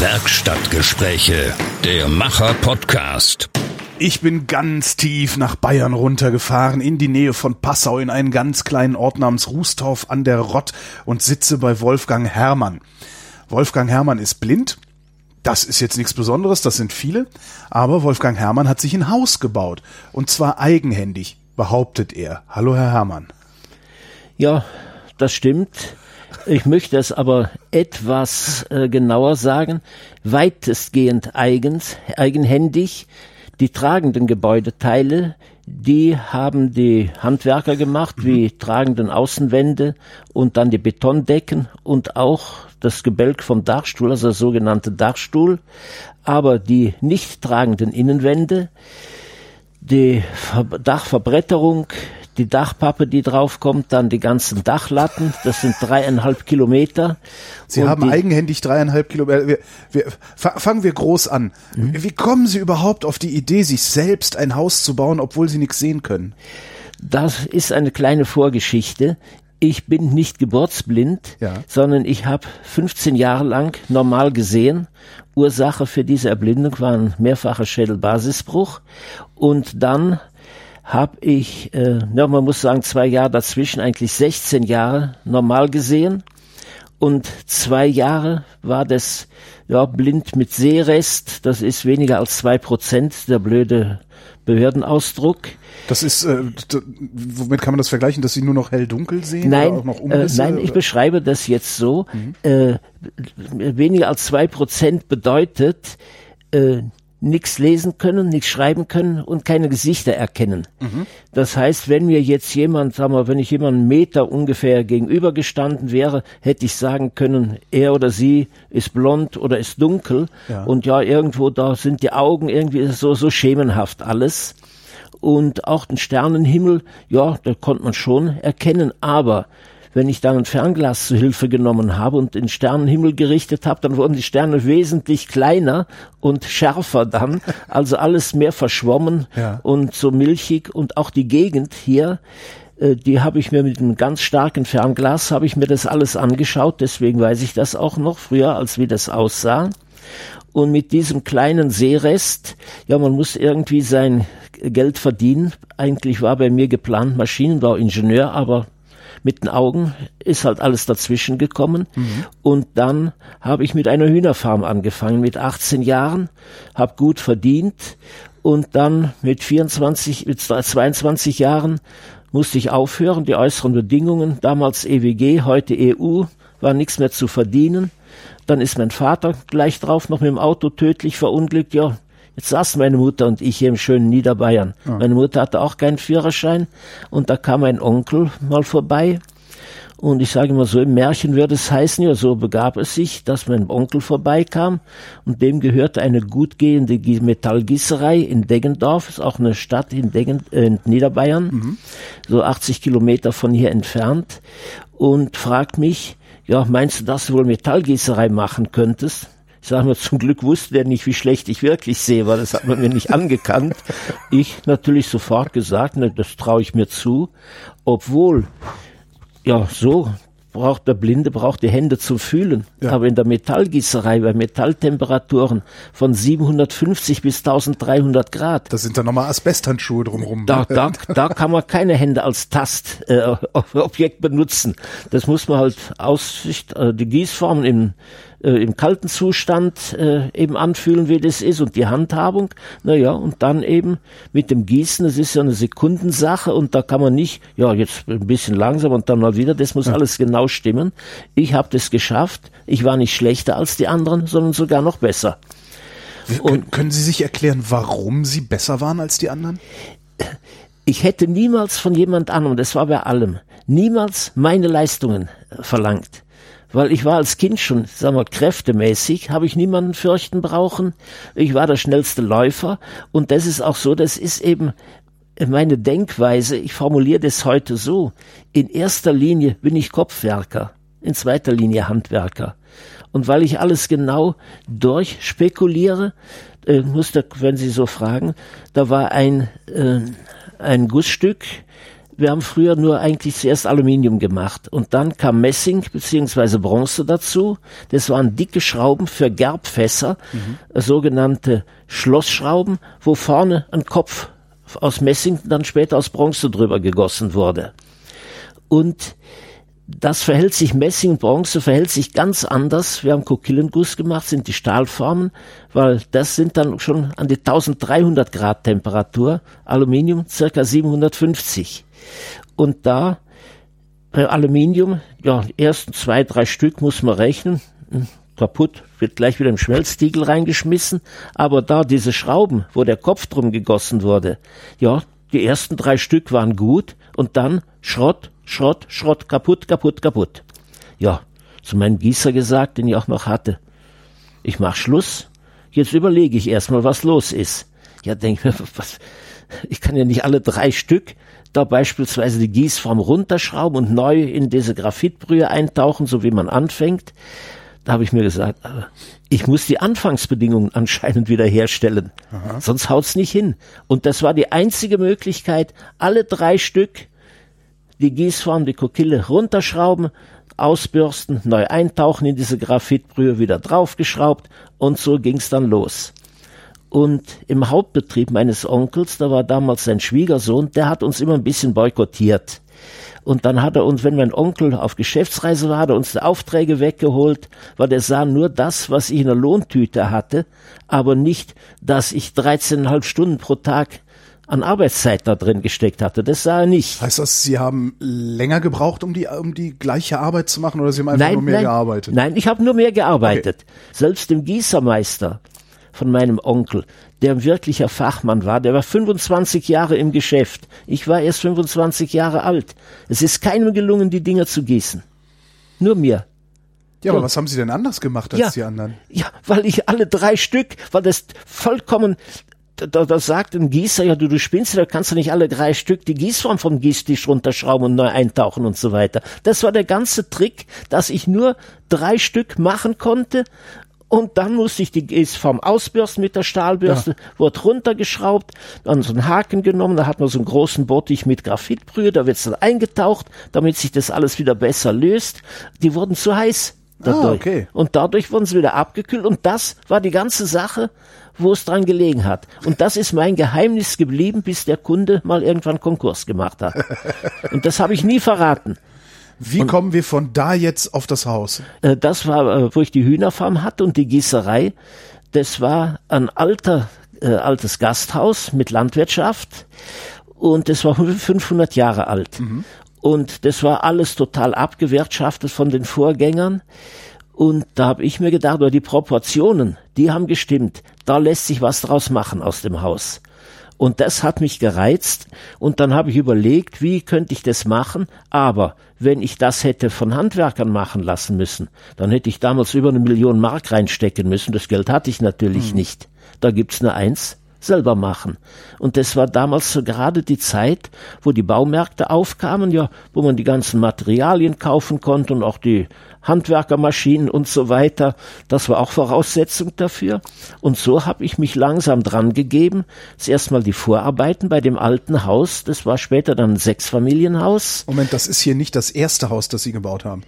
Werkstattgespräche, der Macher-Podcast. Ich bin ganz tief nach Bayern runtergefahren, in die Nähe von Passau, in einen ganz kleinen Ort namens Rußtorf an der Rott und sitze bei Wolfgang Herrmann. Wolfgang Herrmann ist blind. Das ist jetzt nichts Besonderes, das sind viele. Aber Wolfgang Herrmann hat sich ein Haus gebaut. Und zwar eigenhändig, behauptet er. Hallo, Herr Herrmann. Ja, das stimmt. Ich möchte es aber etwas äh, genauer sagen. Weitestgehend eigens, eigenhändig. Die tragenden Gebäudeteile, die haben die Handwerker gemacht, wie mhm. tragenden Außenwände und dann die Betondecken und auch das Gebälk vom Dachstuhl, also der sogenannte Dachstuhl. Aber die nicht tragenden Innenwände, die Dachverbretterung, die Dachpappe, die draufkommt, dann die ganzen Dachlatten, das sind dreieinhalb Kilometer. Sie haben die, eigenhändig dreieinhalb Kilometer. Wir, wir, fangen wir groß an. Mhm. Wie kommen Sie überhaupt auf die Idee, sich selbst ein Haus zu bauen, obwohl Sie nichts sehen können? Das ist eine kleine Vorgeschichte. Ich bin nicht geburtsblind, ja. sondern ich habe 15 Jahre lang normal gesehen. Ursache für diese Erblindung war ein mehrfacher Schädelbasisbruch. Und dann habe ich, äh, ja, man muss sagen, zwei Jahre dazwischen, eigentlich 16 Jahre normal gesehen. Und zwei Jahre war das ja, blind mit Sehrest. Das ist weniger als zwei Prozent, der blöde Behördenausdruck. Das ist, äh, womit kann man das vergleichen, dass Sie nur noch hell-dunkel sehen? Nein, äh, nein, ich beschreibe das jetzt so. Mhm. Äh, weniger als zwei Prozent bedeutet, äh, nichts lesen können, nichts schreiben können und keine Gesichter erkennen. Mhm. Das heißt, wenn mir jetzt jemand, sagen wir, wenn ich jemanden Meter ungefähr gegenübergestanden wäre, hätte ich sagen können, er oder sie ist blond oder ist dunkel ja. und ja, irgendwo da sind die Augen irgendwie so, so schemenhaft alles. Und auch den Sternenhimmel, ja, da konnte man schon erkennen, aber wenn ich dann ein Fernglas zu Hilfe genommen habe und den Sternenhimmel gerichtet habe, dann wurden die Sterne wesentlich kleiner und schärfer dann, also alles mehr verschwommen ja. und so milchig und auch die Gegend hier, äh, die habe ich mir mit einem ganz starken Fernglas, habe ich mir das alles angeschaut, deswegen weiß ich das auch noch früher, als wie das aussah. Und mit diesem kleinen Seerest, ja, man muss irgendwie sein Geld verdienen. Eigentlich war bei mir geplant Maschinenbauingenieur, aber mit den Augen ist halt alles dazwischen gekommen. Mhm. Und dann habe ich mit einer Hühnerfarm angefangen, mit 18 Jahren, habe gut verdient und dann mit 24, mit 22 Jahren musste ich aufhören. Die äußeren Bedingungen, damals EWG, heute EU, war nichts mehr zu verdienen. Dann ist mein Vater gleich drauf noch mit dem Auto tödlich verunglückt. Ja, Jetzt saßen meine Mutter und ich hier im schönen Niederbayern. Ja. Meine Mutter hatte auch keinen Führerschein und da kam ein Onkel mal vorbei. Und ich sage immer so, im Märchen würde es heißen, ja, so begab es sich, dass mein Onkel vorbeikam und dem gehörte eine gut gehende Metallgießerei in Deggendorf, ist auch eine Stadt in, Deggen, äh, in Niederbayern, mhm. so 80 Kilometer von hier entfernt und fragt mich, ja, meinst du, dass du wohl Metallgießerei machen könntest? Ich sage mal, zum Glück wusste der nicht, wie schlecht ich wirklich sehe, weil das hat man mir nicht angekannt. Ich natürlich sofort gesagt, ne, das traue ich mir zu, obwohl, ja, so braucht der Blinde, braucht die Hände zu fühlen. Ja. Aber in der Metallgießerei bei Metalltemperaturen von 750 bis 1300 Grad. Da sind dann nochmal Asbesthandschuhe drumherum. Da, da, da kann man keine Hände als Tastobjekt äh, benutzen. Das muss man halt Aussicht, äh, die Gießformen im äh, im kalten Zustand äh, eben anfühlen, wie das ist und die Handhabung. Naja, und dann eben mit dem Gießen, das ist ja eine Sekundensache und da kann man nicht, ja, jetzt ein bisschen langsam und dann mal wieder, das muss ja. alles genau stimmen. Ich habe das geschafft. Ich war nicht schlechter als die anderen, sondern sogar noch besser. Und können Sie sich erklären, warum Sie besser waren als die anderen? Ich hätte niemals von jemand anderem, das war bei allem, niemals meine Leistungen verlangt weil ich war als Kind schon, sagen wir, kräftemäßig, habe ich niemanden fürchten brauchen. Ich war der schnellste Läufer und das ist auch so, das ist eben meine Denkweise. Ich formuliere das heute so. In erster Linie bin ich Kopfwerker, in zweiter Linie Handwerker. Und weil ich alles genau durchspekuliere, äh, musste, wenn Sie so fragen, da war ein, äh, ein Gussstück, wir haben früher nur eigentlich zuerst Aluminium gemacht und dann kam Messing beziehungsweise Bronze dazu. Das waren dicke Schrauben für Gerbfässer, mhm. sogenannte Schlossschrauben, wo vorne ein Kopf aus Messing dann später aus Bronze drüber gegossen wurde. Und das verhält sich Messing, Bronze verhält sich ganz anders. Wir haben Kokillenguss gemacht, sind die Stahlformen, weil das sind dann schon an die 1300 Grad Temperatur, Aluminium circa 750. Und da bei Aluminium, ja, die ersten zwei, drei Stück muss man rechnen, hm, kaputt, wird gleich wieder im Schmelztiegel reingeschmissen, aber da diese Schrauben, wo der Kopf drum gegossen wurde, ja, die ersten drei Stück waren gut und dann Schrott, Schrott, Schrott, kaputt, kaputt, kaputt. Ja, zu meinem Gießer gesagt, den ich auch noch hatte. Ich mach Schluss. Jetzt überlege ich erstmal, was los ist. Ja, denk mir, was, ich kann ja nicht alle drei Stück da beispielsweise die Gießform runterschrauben und neu in diese Graphitbrühe eintauchen, so wie man anfängt. Da habe ich mir gesagt, ich muss die Anfangsbedingungen anscheinend wieder herstellen. Aha. Sonst haut's nicht hin. Und das war die einzige Möglichkeit, alle drei Stück die Gießform, die Kokille runterschrauben, ausbürsten, neu eintauchen in diese Graphitbrühe, wieder draufgeschraubt und so ging's dann los. Und im Hauptbetrieb meines Onkels, da war damals sein Schwiegersohn, der hat uns immer ein bisschen boykottiert. Und dann hat er uns, wenn mein Onkel auf Geschäftsreise war, hat er uns die Aufträge weggeholt, weil der sah nur das, was ich in der Lohntüte hatte, aber nicht, dass ich 13,5 Stunden pro Tag an Arbeitszeit da drin gesteckt hatte. Das sah er nicht. Heißt das, Sie haben länger gebraucht, um die, um die gleiche Arbeit zu machen oder Sie haben einfach nein, nur mehr nein, gearbeitet? Nein, ich habe nur mehr gearbeitet. Okay. Selbst dem Gießermeister von meinem Onkel, der ein wirklicher Fachmann war, der war 25 Jahre im Geschäft. Ich war erst 25 Jahre alt. Es ist keinem gelungen, die Dinger zu gießen. Nur mir. Ja, aber was haben Sie denn anders gemacht als ja, die anderen? Ja, weil ich alle drei Stück, weil das vollkommen da, da sagt ein Gießer, ja, du, du spinnst, da kannst du nicht alle drei Stück die Gießform vom Gießtisch runterschrauben und neu eintauchen und so weiter. Das war der ganze Trick, dass ich nur drei Stück machen konnte und dann musste ich die Gießform ausbürsten mit der Stahlbürste, ja. wurde runtergeschraubt, dann so einen Haken genommen, da hat man so einen großen Bottich mit Graphitbrühe, da wird's dann eingetaucht, damit sich das alles wieder besser löst. Die wurden zu heiß dadurch. Ah, okay. Und dadurch wurden sie wieder abgekühlt und das war die ganze Sache wo es dran gelegen hat. Und das ist mein Geheimnis geblieben, bis der Kunde mal irgendwann Konkurs gemacht hat. Und das habe ich nie verraten. Wie und, kommen wir von da jetzt auf das Haus? Äh, das war, äh, wo ich die Hühnerfarm hatte und die Gießerei. Das war ein alter, äh, altes Gasthaus mit Landwirtschaft und das war 500 Jahre alt. Mhm. Und das war alles total abgewirtschaftet von den Vorgängern. Und da habe ich mir gedacht, oder die Proportionen, die haben gestimmt. Da lässt sich was draus machen aus dem Haus. Und das hat mich gereizt. Und dann habe ich überlegt, wie könnte ich das machen. Aber wenn ich das hätte von Handwerkern machen lassen müssen, dann hätte ich damals über eine Million Mark reinstecken müssen. Das Geld hatte ich natürlich hm. nicht. Da gibt's nur eins selber machen. Und das war damals so gerade die Zeit, wo die Baumärkte aufkamen, ja, wo man die ganzen Materialien kaufen konnte und auch die Handwerkermaschinen und so weiter. Das war auch Voraussetzung dafür. Und so habe ich mich langsam dran gegeben. Zuerst mal die Vorarbeiten bei dem alten Haus. Das war später dann ein Sechsfamilienhaus. Moment, das ist hier nicht das erste Haus, das Sie gebaut haben.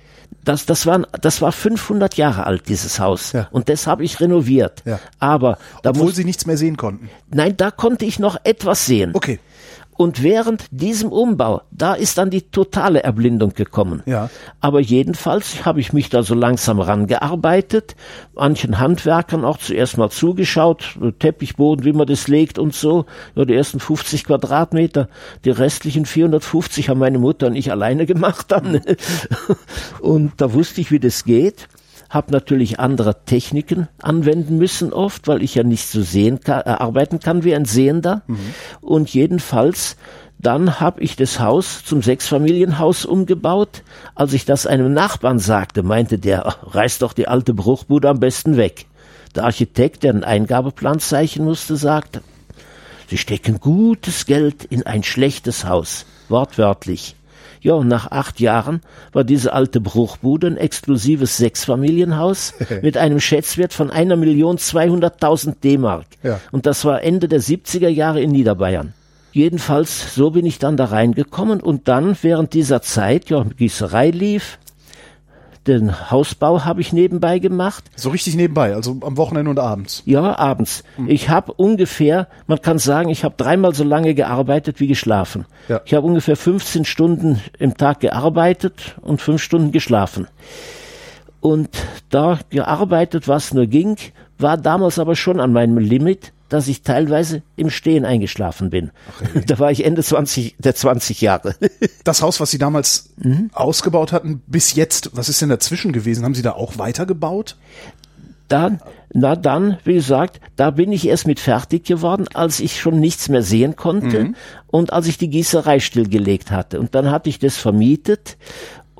Das, das, war, das war 500 Jahre alt, dieses Haus. Ja. Und das habe ich renoviert. Ja. Aber da Obwohl muss, Sie nichts mehr sehen konnten. Nein, da konnte ich noch etwas sehen. Okay. Und während diesem Umbau, da ist dann die totale Erblindung gekommen. Ja. Aber jedenfalls habe ich mich da so langsam rangearbeitet, manchen Handwerkern auch zuerst mal zugeschaut, Teppichboden, wie man das legt und so. Ja, die ersten 50 Quadratmeter, die restlichen 450 haben meine Mutter und ich alleine gemacht dann. und da wusste ich, wie das geht habe natürlich andere Techniken anwenden müssen oft, weil ich ja nicht so sehen kann, äh, arbeiten kann wie ein Sehender. Mhm. Und jedenfalls dann habe ich das Haus zum Sechsfamilienhaus umgebaut. Als ich das einem Nachbarn sagte, meinte der, reiß doch die alte Bruchbude am besten weg. Der Architekt, der einen Eingabeplan zeichnen musste, sagte, Sie stecken gutes Geld in ein schlechtes Haus, wortwörtlich. Ja, und nach acht Jahren war diese alte Bruchbude ein exklusives Sechsfamilienhaus mit einem Schätzwert von einer Million zweihunderttausend D-Mark. Ja. Und das war Ende der 70er Jahre in Niederbayern. Jedenfalls, so bin ich dann da reingekommen und dann während dieser Zeit, ja, Gießerei lief, den Hausbau habe ich nebenbei gemacht. So richtig nebenbei, also am Wochenende und abends. Ja, abends. Ich habe ungefähr, man kann sagen, ich habe dreimal so lange gearbeitet wie geschlafen. Ja. Ich habe ungefähr 15 Stunden im Tag gearbeitet und fünf Stunden geschlafen. Und da gearbeitet, was nur ging, war damals aber schon an meinem Limit, dass ich teilweise im Stehen eingeschlafen bin. da war ich Ende 20, der 20 Jahre. Das Haus, was Sie damals ausgebaut hatten, bis jetzt, was ist denn dazwischen gewesen? Haben Sie da auch weitergebaut? dann, na dann, wie gesagt, da bin ich erst mit fertig geworden, als ich schon nichts mehr sehen konnte und als ich die Gießerei stillgelegt hatte. Und dann hatte ich das vermietet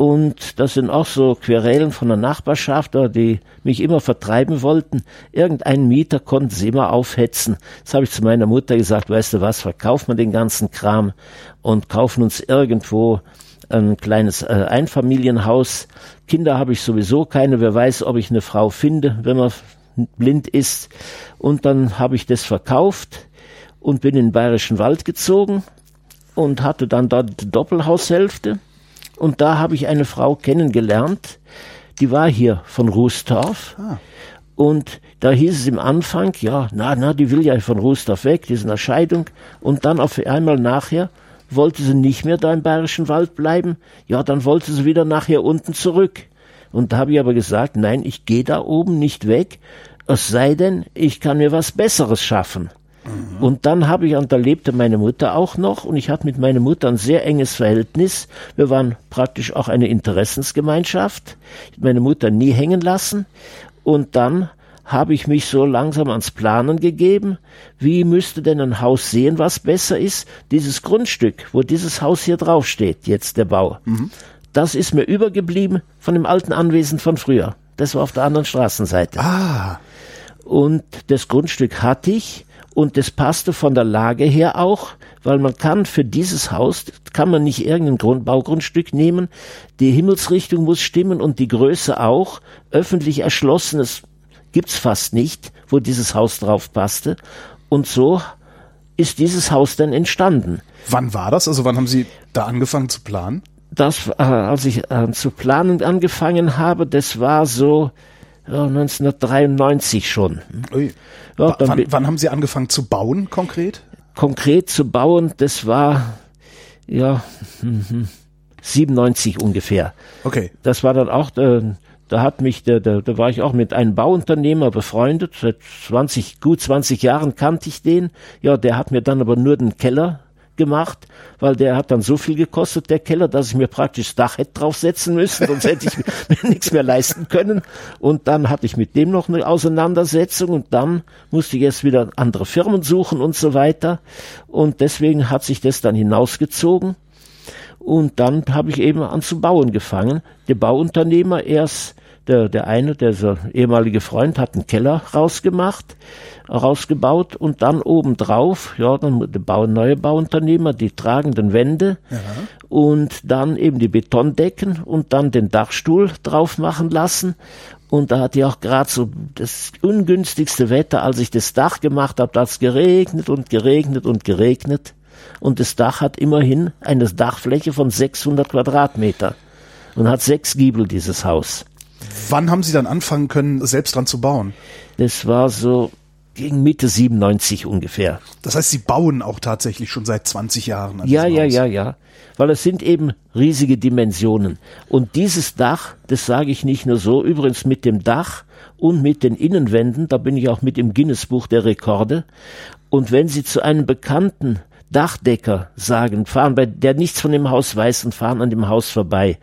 und das sind auch so Querelen von der Nachbarschaft, die mich immer vertreiben wollten. Irgendeinen Mieter konnten sie immer aufhetzen. Das habe ich zu meiner Mutter gesagt, weißt du was, verkaufen wir den ganzen Kram und kaufen uns irgendwo ein kleines äh, Einfamilienhaus. Kinder habe ich sowieso keine. Wer weiß, ob ich eine Frau finde, wenn man blind ist. Und dann habe ich das verkauft und bin in den Bayerischen Wald gezogen und hatte dann dort Doppelhaushälfte. Und da habe ich eine Frau kennengelernt, die war hier von Rußtorf. Und da hieß es im Anfang, ja, na, na, die will ja von Rußtorf weg, die ist in der Scheidung. Und dann auf einmal nachher wollte sie nicht mehr da im Bayerischen Wald bleiben. Ja, dann wollte sie wieder nachher unten zurück. Und da habe ich aber gesagt, nein, ich gehe da oben nicht weg, es sei denn, ich kann mir was Besseres schaffen. Und dann habe ich, und da lebte meine Mutter auch noch, und ich hatte mit meiner Mutter ein sehr enges Verhältnis. Wir waren praktisch auch eine Interessensgemeinschaft. Ich hab meine Mutter nie hängen lassen. Und dann habe ich mich so langsam ans Planen gegeben. Wie müsste denn ein Haus sehen, was besser ist? Dieses Grundstück, wo dieses Haus hier draufsteht, jetzt der Bau. Das ist mir übergeblieben von dem alten Anwesen von früher. Das war auf der anderen Straßenseite. Ah, Und das Grundstück hatte ich und das passte von der Lage her auch, weil man kann für dieses Haus, kann man nicht irgendein Grund, Baugrundstück nehmen, die Himmelsrichtung muss stimmen und die Größe auch, öffentlich erschlossenes gibt's fast nicht, wo dieses Haus drauf passte und so ist dieses Haus dann entstanden. wann war das? Also wann haben Sie da angefangen zu planen? das, äh, als ich äh, zu planen angefangen habe, das war so ja, 1993 schon. Ja, wann, wann haben Sie angefangen zu bauen konkret? Konkret zu bauen, das war ja mhm, 97 ungefähr. Okay. Das war dann auch, äh, da hat mich, der, der, da war ich auch mit einem Bauunternehmer befreundet. Seit 20, gut 20 Jahren kannte ich den. Ja, der hat mir dann aber nur den Keller gemacht, weil der hat dann so viel gekostet, der Keller, dass ich mir praktisch das Dach hätte draufsetzen müssen, sonst hätte ich mir nichts mehr leisten können. Und dann hatte ich mit dem noch eine Auseinandersetzung und dann musste ich jetzt wieder andere Firmen suchen und so weiter. Und deswegen hat sich das dann hinausgezogen. Und dann habe ich eben an zu bauen gefangen. Der Bauunternehmer erst, der, der eine, der so ehemalige Freund, hat einen Keller rausgemacht, rausgebaut und dann obendrauf, ja, dann der Bau, neue Bauunternehmer, die tragenden Wände und dann eben die Betondecken und dann den Dachstuhl drauf machen lassen. Und da hatte ich auch gerade so das ungünstigste Wetter, als ich das Dach gemacht habe, da hat's geregnet und geregnet und geregnet. Und das Dach hat immerhin eine Dachfläche von 600 Quadratmeter und hat sechs Giebel, dieses Haus. Wann haben Sie dann anfangen können, selbst dran zu bauen? Das war so gegen Mitte 97 ungefähr. Das heißt, Sie bauen auch tatsächlich schon seit 20 Jahren. an Ja, ja, Haus. ja, ja. Weil es sind eben riesige Dimensionen. Und dieses Dach, das sage ich nicht nur so, übrigens mit dem Dach und mit den Innenwänden, da bin ich auch mit im Guinness-Buch der Rekorde. Und wenn Sie zu einem bekannten Dachdecker sagen, fahren bei, der nichts von dem Haus weiß und fahren an dem Haus vorbei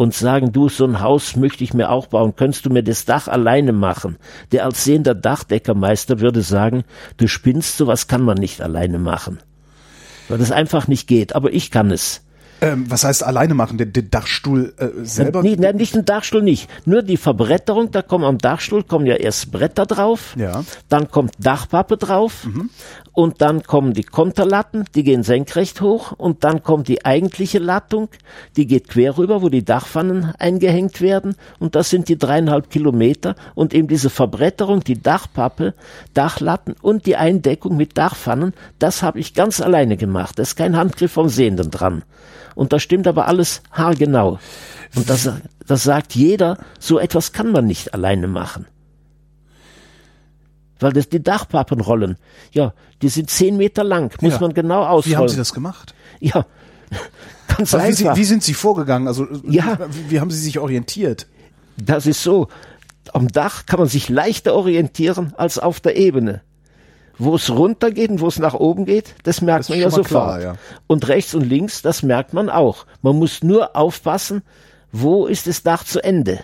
und sagen, du, so ein Haus möchte ich mir auch bauen, könntest du mir das Dach alleine machen? Der als sehender Dachdeckermeister würde sagen, du spinnst, sowas kann man nicht alleine machen. Weil das einfach nicht geht, aber ich kann es. Ähm, was heißt alleine machen? Den, den Dachstuhl äh, selber? Nee, nein, nicht den Dachstuhl nicht. Nur die Verbretterung, da kommen am Dachstuhl kommen ja erst Bretter drauf, Ja. dann kommt Dachpappe drauf und dann kommen die Konterlatten, die gehen senkrecht hoch und dann kommt die eigentliche Lattung, die geht quer rüber, wo die Dachpfannen eingehängt werden und das sind die dreieinhalb Kilometer und eben diese Verbretterung, die Dachpappe, Dachlatten und die Eindeckung mit Dachpfannen, das habe ich ganz alleine gemacht. Da ist kein Handgriff vom Sehenden dran. Und das stimmt aber alles haargenau. Und das, das sagt jeder, so etwas kann man nicht alleine machen weil das die Dachpappenrollen, ja, die sind zehn Meter lang, muss Ja. man genau ausrollen. Wie haben Sie das gemacht? Ja, ganz Aber Wie, Sie, einfach. wie sind Sie vorgegangen? Also Ja. wie, wie haben Sie sich orientiert? Das ist so. Am Dach kann man sich leichter orientieren als auf der Ebene. Wo es runter geht und wo es nach oben geht, das merkt Das man ja sofort. klar, ja. Und rechts und links, das merkt man auch. Man muss nur aufpassen, wo ist das Dach zu Ende.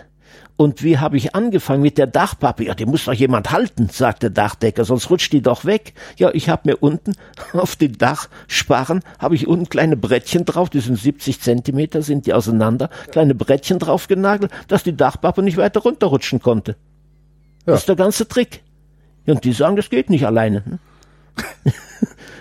Und wie habe ich angefangen mit der Dachpappe? Ja, die muss doch jemand halten, sagt der Dachdecker, sonst rutscht die doch weg. Ja, ich habe mir unten auf den Dachsparren, habe ich unten kleine Brettchen drauf, die sind 70 Zentimeter, sind die auseinander, kleine Brettchen drauf genagelt, dass die Dachpappe nicht weiter runterrutschen konnte. Das ist der ganze Trick. Ja, und die sagen, das geht nicht alleine. ne?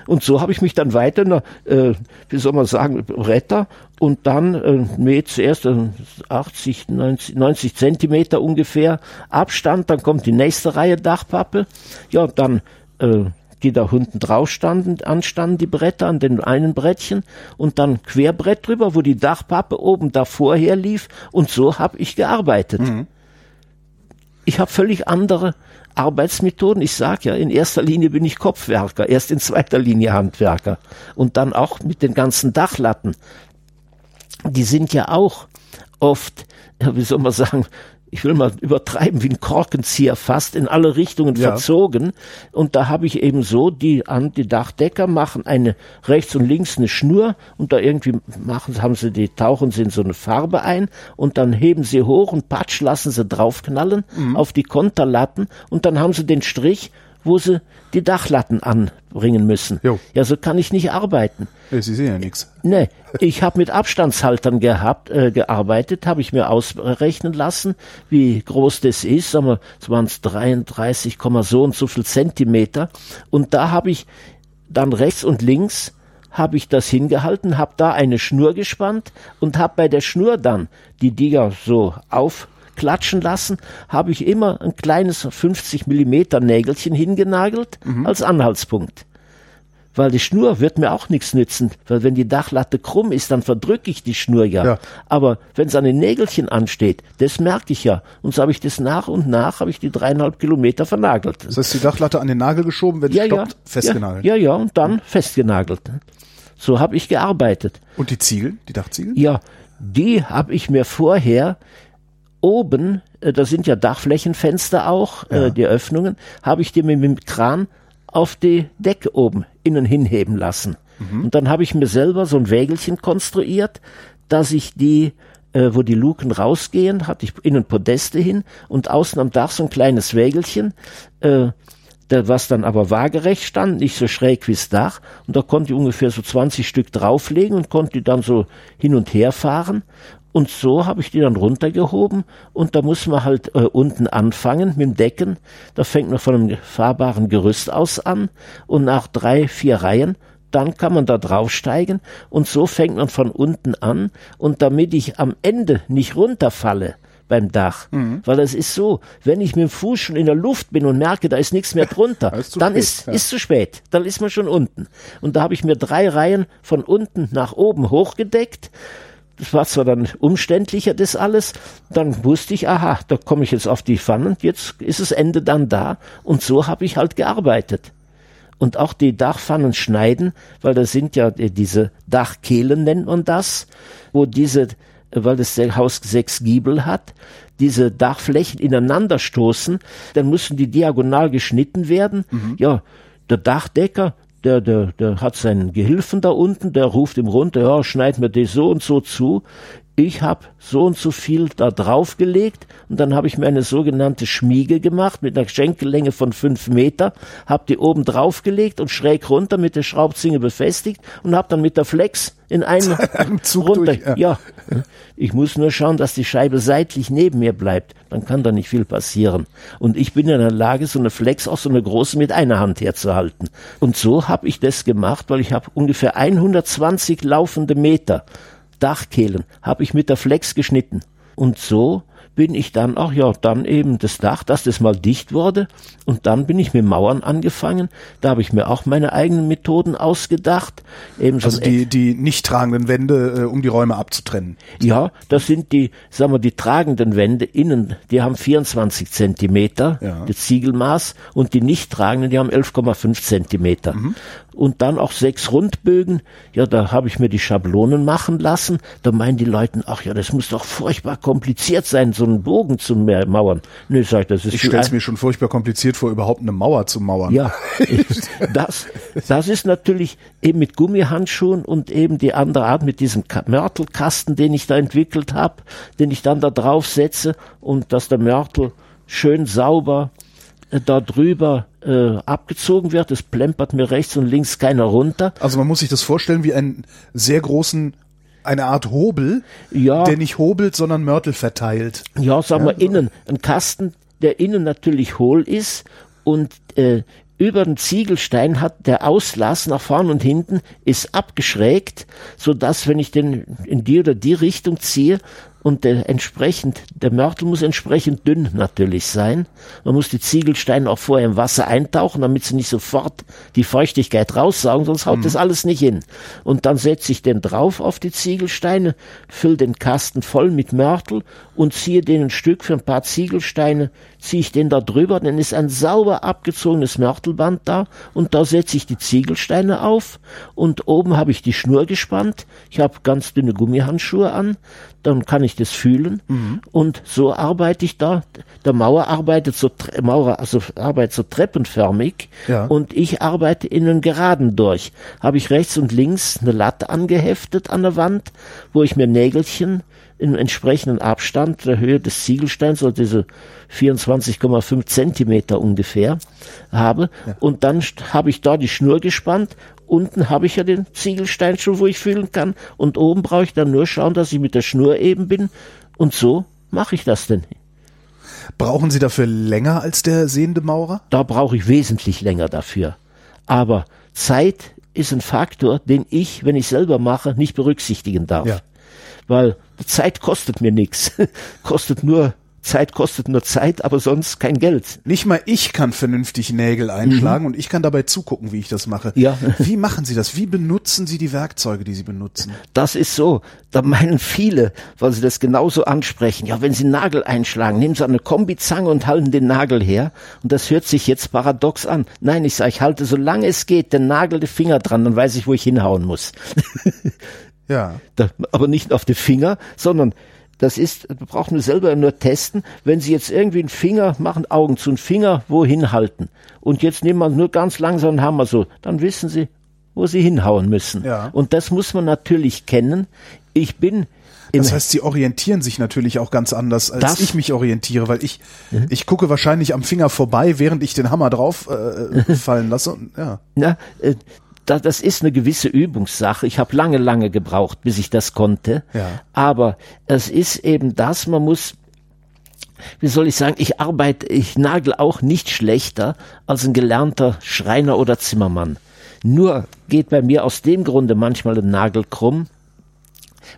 Und so habe ich mich dann weiter, na, äh, wie soll man sagen, Bretter und dann äh, mit zuerst äh, 80, 90, 90 Zentimeter ungefähr Abstand, dann kommt die nächste Reihe Dachpappe, ja, dann äh, die da unten drauf standen, anstanden, die Bretter an den einen Brettchen und dann Querbrett drüber, wo die Dachpappe oben davor her lief und so habe ich gearbeitet. Ich habe völlig andere Arbeitsmethoden. Ich sag ja, in erster Linie bin ich Kopfwerker, erst in zweiter Linie Handwerker. Und dann auch mit den ganzen Dachlatten. Die sind ja auch oft, wie soll man sagen, ich will mal übertreiben, wie ein Korkenzieher fast in alle Richtungen Ja. verzogen. Und da habe ich eben so, die, an, die Dachdecker machen eine rechts und links eine Schnur und da irgendwie machen, haben sie die, tauchen sie in so eine Farbe ein und dann heben sie hoch und patsch lassen sie draufknallen auf die Konterlatten und dann haben sie den Strich, wo sie die Dachlatten anbringen müssen. Jo. Ja, so kann ich nicht arbeiten. Ja, Sie sehen ja nichts. Nee, ich habe mit Abstandshaltern gehabt, äh, gearbeitet, habe ich mir ausrechnen lassen, wie groß das ist. Sagen wir, es waren 33, Komma so und so viel Zentimeter. Und da habe ich dann rechts und links habe ich das hingehalten, habe da eine Schnur gespannt und habe bei der Schnur dann, die ja so aufklatschen lassen, habe ich immer ein kleines 50 Millimeter Nägelchen hingenagelt als Anhaltspunkt. Weil die Schnur wird mir auch nichts nützen, weil wenn die Dachlatte krumm ist, dann verdrücke ich die Schnur ja. Ja. Aber wenn es an den Nägelchen ansteht, das merke ich ja. Und so habe ich das nach und nach, habe ich die dreieinhalb Kilometer vernagelt. Das heißt, die Dachlatte an den Nagel geschoben, wenn sie stoppt, festgenagelt. Ja, ja, ja, und dann festgenagelt. So habe ich gearbeitet. Und die Ziegel, die Dachziegel? Ja, die habe ich mir vorher oben, äh, da sind ja Dachflächenfenster auch, äh, die Öffnungen, habe ich die mit dem Kran auf die Decke oben innen hinheben lassen. Und dann habe ich mir selber so ein Wägelchen konstruiert, dass ich die, äh, wo die Luken rausgehen, hatte ich innen Podeste hin und außen am Dach so ein kleines Wägelchen, äh, der, was dann aber waagerecht stand, nicht so schräg wie's Dach. Und da konnte ich ungefähr so 20 Stück drauflegen und konnte die dann so hin und her fahren. Und so habe ich die dann runtergehoben und da muss man halt äh, unten anfangen mit dem Decken. Da fängt man von einem fahrbaren Gerüst aus an und nach drei, vier Reihen dann kann man da draufsteigen und so fängt man von unten an und damit ich am Ende nicht runterfalle beim Dach, weil es ist so, wenn ich mit dem Fuß schon in der Luft bin und merke, da ist nichts mehr drunter, ist dann spät, ist, ja. ist zu spät, dann ist man schon unten. Und da habe ich mir drei Reihen von unten nach oben hochgedeckt. Das war zwar dann umständlicher, das alles. Dann wusste ich, aha, da komme ich jetzt auf die Pfannen, jetzt ist das Ende dann da. Und so habe ich halt gearbeitet und auch die Dachpfannen schneiden, weil das sind ja äh, diese Dachkehlen nennt man das, wo diese, weil das Haus sechs Giebel hat, diese Dachflächen ineinander stoßen, dann müssen die diagonal geschnitten werden. Ja, der Dachdecker, der, der, der hat seinen Gehilfen da unten, der ruft ihm runter, ja, schneid mir das so und so zu. Ich habe so und so viel da draufgelegt und dann habe ich mir eine sogenannte Schmiege gemacht mit einer Schenkellänge von fünf Meter, habe die oben draufgelegt und schräg runter mit der Schraubzinge befestigt und habe dann mit der Flex in einen Zug runter. durch, ja. ja, ich muss nur schauen, dass die Scheibe seitlich neben mir bleibt. Dann kann da nicht viel passieren. Und ich bin in der Lage, so eine Flex auch so eine große mit einer Hand herzuhalten. Und so habe ich das gemacht, weil ich habe ungefähr 120 laufende Meter Dachkehlen habe ich mit der Flex geschnitten. Und so bin ich dann auch, ja, dann eben das Dach, dass das mal dicht wurde. Und dann bin ich mit Mauern angefangen. Da habe ich mir auch meine eigenen Methoden ausgedacht. Eben so Also die, die nicht tragenden Wände, äh, um die Räume abzutrennen. ja, das sind die, sagen wir, die tragenden Wände innen, die haben 24 Zentimeter, Ja. das Ziegelmaß, und die nicht tragenden, die haben 11,5 Zentimeter. Und dann auch sechs Rundbögen, ja, da habe ich mir die Schablonen machen lassen. Da meinen die Leute, ach ja, das muss doch furchtbar kompliziert sein, so einen Bogen zu ma- mauern. Nö, sag ich, das ist Ich stelle es mir schon furchtbar kompliziert vor, überhaupt eine Mauer zu mauern. ja, das, das ist natürlich eben mit Gummihandschuhen und eben die andere Art mit diesem Ka- Mörtelkasten, den ich da entwickelt habe, den ich dann da drauf setze und dass der Mörtel schön sauber äh, da drüber äh, abgezogen wird. Es plempert mir rechts und links keiner runter. Also man muss sich das vorstellen wie einen sehr großen, eine Art Hobel, Ja. der nicht hobelt, sondern Mörtel verteilt. Ja, sagen wir innen. Ein Kasten, der innen natürlich hohl ist und äh, über den Ziegelstein hat der Auslass nach vorn und hinten ist abgeschrägt, so dass wenn ich den in die oder die Richtung ziehe und der entsprechend der Mörtel muss entsprechend dünn natürlich sein. Man muss die Ziegelsteine auch vorher im Wasser eintauchen, damit sie nicht sofort die Feuchtigkeit raussaugen, sonst haut das alles nicht hin. Und dann setze ich den drauf auf die Ziegelsteine, fülle den Kasten voll mit Mörtel und ziehe den ein Stück für ein paar Ziegelsteine, ziehe ich den da drüber, dann ist ein sauber abgezogenes Mörtelband da und da setze ich die Ziegelsteine auf und oben habe ich die Schnur gespannt. Ich habe ganz dünne Gummihandschuhe an, dann kann ich das fühlen und so arbeite ich da. Der Mauer arbeitet so Maurer also arbeitet so treppenförmig Ja. und ich arbeite in einen Geraden durch. Habe ich rechts und links eine Latte angeheftet an der Wand, wo ich mir Nägelchen in entsprechenden Abstand der Höhe des Ziegelsteins, also diese 24,5 Zentimeter ungefähr, habe. Und dann habe ich da die Schnur gespannt. Unten habe ich ja den Ziegelstein schon, wo ich fühlen kann. Und oben brauche ich dann nur schauen, dass ich mit der Schnur eben bin. Und so mache ich das denn. Brauchen Sie dafür länger als der sehende Maurer? Da brauche ich wesentlich länger dafür. Aber Zeit ist ein Faktor, den ich, wenn ich selber mache, nicht berücksichtigen darf. Ja. Weil Zeit kostet mir nichts. kostet nur, Zeit kostet nur Zeit, aber sonst kein Geld. Nicht mal ich kann vernünftig Nägel einschlagen und ich kann dabei zugucken, wie ich das mache. Mhm. Ja. Wie machen Sie das? Wie benutzen Sie die Werkzeuge, die Sie benutzen? Das ist so. Da meinen viele, weil sie das genauso ansprechen. Ja, wenn sie einen Nagel einschlagen, nehmen sie eine Kombizange und halten den Nagel her. Und das hört sich jetzt paradox an. Nein, ich sage, ich halte solange es geht den Nagel, den Finger dran, dann weiß ich, wo ich hinhauen muss. Ja. Da, aber nicht auf den Finger, sondern das ist, braucht nur selber nur testen. Wenn Sie jetzt irgendwie einen Finger machen, Augen zu, einen Finger wohin halten und jetzt nehmen wir nur ganz langsam einen Hammer so, dann wissen Sie, wo Sie hinhauen müssen. Ja. Und das muss man natürlich kennen. Ich bin Das heißt, Sie orientieren sich natürlich auch ganz anders, als Das- ich mich orientiere, weil ich, ich gucke wahrscheinlich am Finger vorbei, während ich den Hammer drauf äh, fallen lasse. Und, ja. Na, äh, da, das ist eine gewisse Übungssache. Ich habe lange, lange gebraucht, bis ich das konnte. Ja. Aber es ist eben das, man muss, wie soll ich sagen, ich arbeite, ich nagel auch nicht schlechter als ein gelernter Schreiner oder Zimmermann. Nur geht bei mir aus dem Grunde manchmal ein Nagel krumm,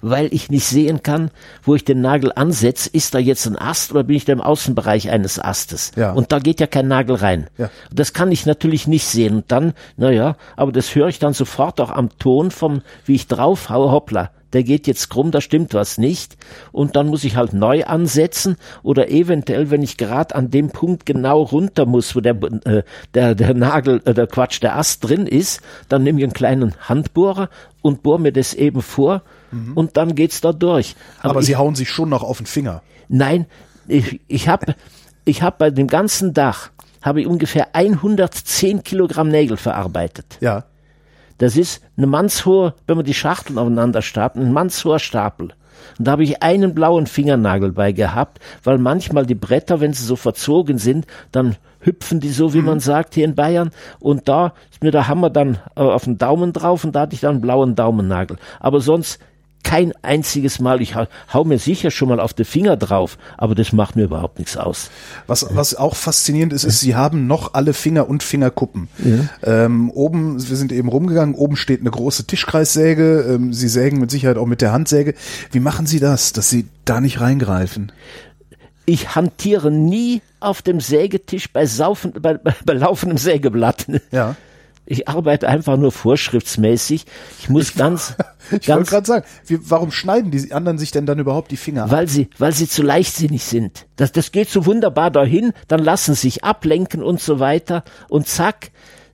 weil ich nicht sehen kann, wo ich den Nagel ansetze. Ist da jetzt ein Ast oder bin ich da im Außenbereich eines Astes? Ja. Und da geht ja kein Nagel rein. Ja. Das kann ich natürlich nicht sehen. Und dann, naja, aber das höre ich dann sofort auch am Ton vom, wie ich drauf haue, hoppla. Der geht jetzt krumm, da stimmt was nicht. Und dann muss ich halt neu ansetzen oder eventuell, wenn ich gerade an dem Punkt genau runter muss, wo der, äh, der, der Nagel, äh, der Quatsch, der Ast drin ist, dann nehme ich einen kleinen Handbohrer und bohre mir das eben vor und dann geht's da durch. Aber, ich, Sie hauen sich schon noch auf den Finger. Nein, ich, ich habe ich hab bei dem ganzen Dach habe ich ungefähr 110 Kilogramm Nägel verarbeitet. Ja. Das ist eine mannshohe, wenn man die Schachteln aufeinander stapelt, ein mannshoher Stapel. Und da habe ich einen blauen Fingernagel bei gehabt, weil manchmal die Bretter, wenn sie so verzogen sind, dann hüpfen die so, wie man sagt hier in Bayern. Und da ist mir der Hammer dann äh, auf den Daumen drauf und da hatte ich dann einen blauen Daumennagel. Aber sonst kein einziges Mal. Ich hau, hau mir sicher schon mal auf die Finger drauf, aber das macht mir überhaupt nichts aus. Was, was auch faszinierend ist, ist, sie haben noch alle Finger und Fingerkuppen. Ja. Ähm, oben, wir sind eben rumgegangen, oben steht eine große Tischkreissäge. Ähm, sie sägen mit Sicherheit auch mit der Handsäge. Wie machen Sie das, dass Sie da nicht reingreifen? Ich hantiere nie auf dem Sägetisch bei, saufen, bei, bei, bei laufendem Sägeblatt. Ja. Ich arbeite einfach nur vorschriftsmäßig. Ich muss ich, ganz. Ich ganz, wollte gerade sagen, wie, warum schneiden die anderen sich denn dann überhaupt die Finger weil ab? Sie, weil sie zu leichtsinnig sind. Das, das geht so wunderbar dahin, dann lassen sie sich ablenken und so weiter. Und zack,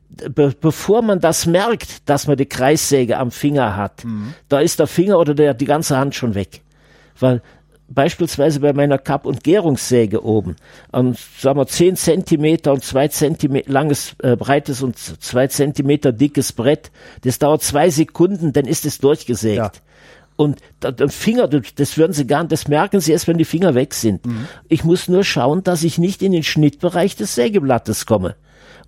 be bevor man das merkt, dass man die Kreissäge am Finger hat, mhm. da ist der Finger oder der, die ganze Hand schon weg. Weil beispielsweise bei meiner Kapp- und Gärungssäge oben, an, sagen wir, 10 Zentimeter und 2 Zentimeter langes, äh, breites und 2 Zentimeter dickes Brett, das dauert zwei Sekunden, dann ist es durchgesägt. Ja. Und der Finger, das würden Sie gar nicht, das merken Sie erst, wenn die Finger weg sind. Mhm. Ich muss nur schauen, dass ich nicht in den Schnittbereich des Sägeblattes komme.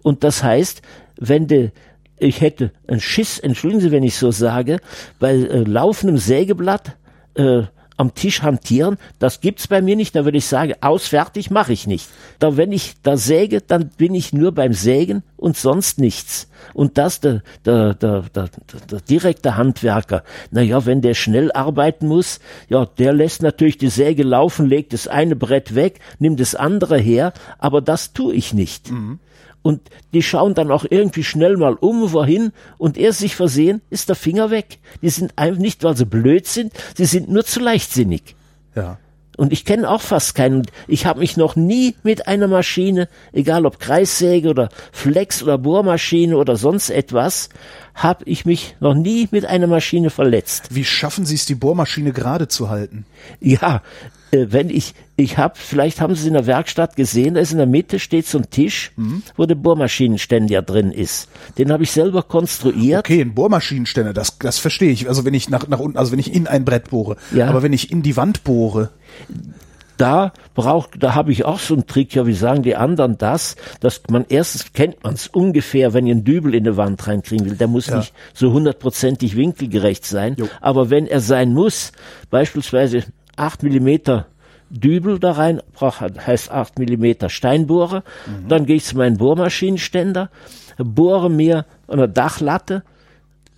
Und das heißt, wenn de, ich hätte einen Schiss, entschuldigen Sie, wenn ich so sage, bei äh, laufendem Sägeblatt äh, am Tisch hantieren, das gibt's bei mir nicht. Da würde ich sagen, ausfertig mache ich nicht. Da wenn ich da säge, dann bin ich nur beim Sägen und sonst nichts. Und das der, der, der, der, der direkte Handwerker. Naja, wenn der schnell arbeiten muss, ja, der lässt natürlich die Säge laufen, legt das eine Brett weg, nimmt das andere her, aber das tue ich nicht. Mhm und die schauen dann auch irgendwie schnell mal um, wohin und er sich versehen, ist der Finger weg. Die sind einfach nicht, weil sie blöd sind, sie sind nur zu leichtsinnig. Ja. Und ich kenne auch fast keinen. Ich habe mich noch nie mit einer Maschine, egal ob Kreissäge oder Flex oder Bohrmaschine oder sonst etwas, habe ich mich noch nie mit einer Maschine verletzt. Wie schaffen Sie es, die Bohrmaschine gerade zu halten? Ja, wenn ich, ich habe, vielleicht haben Sie es in der Werkstatt gesehen, da ist in der Mitte steht so ein Tisch, mhm. wo der Bohrmaschinenständer drin ist. Den habe ich selber konstruiert. Okay, ein Bohrmaschinenständer, das, das verstehe ich. Also wenn ich nach, nach unten, also wenn ich in ein Brett bohre. Ja. Aber wenn ich in die Wand bohre da braucht, da habe ich auch so einen Trick, ja, wie sagen die anderen das, dass man erstens kennt man es ungefähr, wenn ihr einen Dübel in eine Wand reinkriegen will, der muss ja. nicht so hundertprozentig winkelgerecht sein, jo. aber wenn er sein muss, beispielsweise 8 Millimeter Dübel da rein, braucht, heißt 8 Millimeter Steinbohrer. Mhm. Dann gehe ich zu meinem Bohrmaschinenständer, bohre mir eine Dachlatte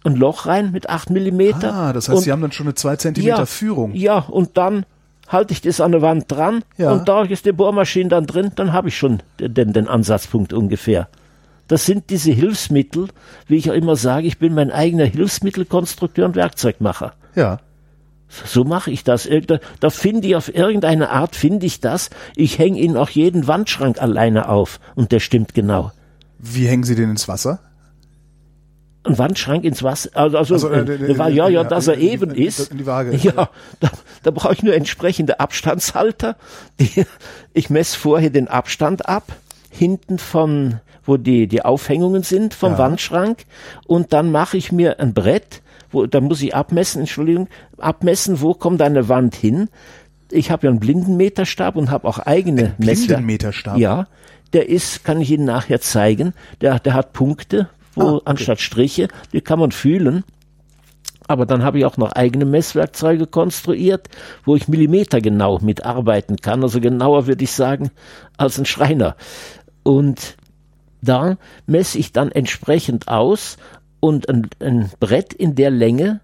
ein Loch rein mit 8 Millimeter. Ah, das heißt, und, Sie haben dann schon eine 2 Zentimeter ja, Führung. Ja, und dann halte ich das an der Wand dran ja. und da ist die Bohrmaschine dann drin, dann habe ich schon den, den Ansatzpunkt ungefähr. Das sind diese Hilfsmittel, wie ich auch immer sage, ich bin mein eigener Hilfsmittelkonstrukteur und Werkzeugmacher. Ja. So mache ich das. Da finde ich auf irgendeine Art, finde ich das. Ich hänge ihn auch jeden Wandschrank alleine auf. Und der stimmt genau. Wie hängen Sie den ins Wasser? Ein Wandschrank ins Wasser, also, also, also äh, äh, ja, ja, dass er eben in, ist. Die Waage. Ja, da, da brauche ich nur entsprechende Abstandshalter. Die, ich messe vorher den Abstand ab, hinten von, wo die, die Aufhängungen sind vom ja. Wandschrank. Und dann mache ich mir ein Brett, wo, da muss ich abmessen, Entschuldigung, abmessen, wo kommt eine Wand hin. Ich habe ja einen Blindenmeterstab und habe auch eigene Messwerte. Blindenmeterstab? Ja, der ist, kann ich Ihnen nachher zeigen, der, der hat Punkte, wo ah, okay. anstatt Striche, die kann man fühlen. Aber dann habe ich auch noch eigene Messwerkzeuge konstruiert, wo ich Millimeter genau mitarbeiten kann. Also genauer würde ich sagen als ein Schreiner. Und da messe ich dann entsprechend aus und ein, ein Brett in der Länge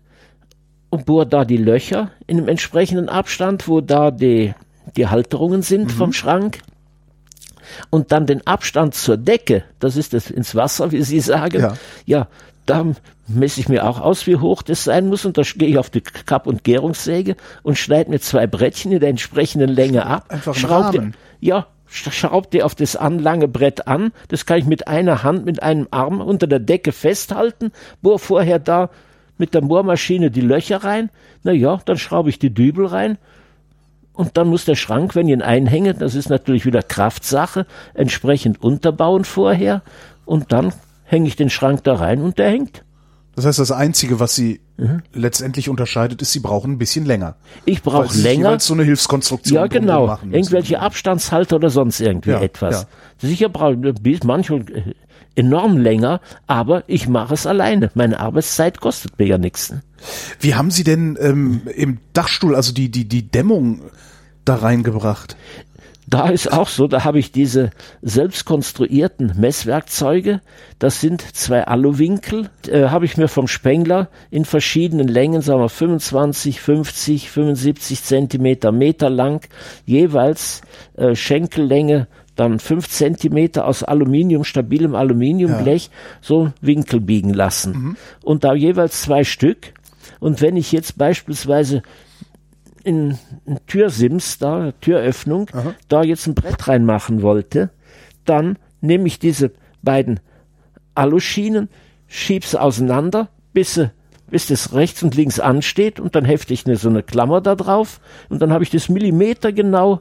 und bohre da die Löcher in einem entsprechenden Abstand, wo da die, die Halterungen sind mhm. vom Schrank. Und dann den Abstand zur Decke, das ist das ins Wasser, wie Sie sagen. Ja, ja da messe ich mir auch aus, wie hoch das sein muss. Und da gehe ich auf die Kapp- und Gärungssäge und schneide mir zwei Brettchen in der entsprechenden Länge ab. Einfach schraube Ja, schraubt ihr auf das anlange Brett an. Das kann ich mit einer Hand, mit einem Arm unter der Decke festhalten. Bohr vorher da mit der Bohrmaschine die Löcher rein. Na ja, dann schraube ich die Dübel rein. Und dann muss der Schrank, wenn ich ihn einhänge, das ist natürlich wieder Kraftsache, entsprechend unterbauen vorher. Und dann hänge ich den Schrank da rein und der hängt. Das heißt, das Einzige, was sie mhm. letztendlich unterscheidet, ist, sie brauchen ein bisschen länger. Ich brauche länger. Weil so eine Hilfskonstruktion Ja, genau. Machen Irgendwelche Abstandshalter oder sonst irgendwie ja, etwas. Ja. Sicher brauche ich manchmal äh, enorm länger, aber ich mache es alleine. Meine Arbeitszeit kostet mir ja nichts. Wie haben Sie denn ähm, im Dachstuhl, also die, die, die Dämmung da reingebracht? Da ist auch so, da habe ich diese selbst konstruierten Messwerkzeuge. Das sind zwei Aluwinkel, äh, habe ich mir vom Spengler in verschiedenen Längen, sagen wir 25, 50, 75 Zentimeter, Meter lang, jeweils äh, Schenkellänge dann fünf Zentimeter aus Aluminium, stabilem Aluminiumblech, ja. so Winkel biegen lassen. Mhm. Und da jeweils zwei Stück. Und wenn ich jetzt beispielsweise in, in Türsims, da, Türöffnung, Aha. da jetzt ein Brett reinmachen wollte, dann nehme ich diese beiden Aluschienen, schieb's auseinander, bis sie bis das rechts und links ansteht und dann hefte ich eine, so eine Klammer da drauf und dann habe ich das Millimeter genau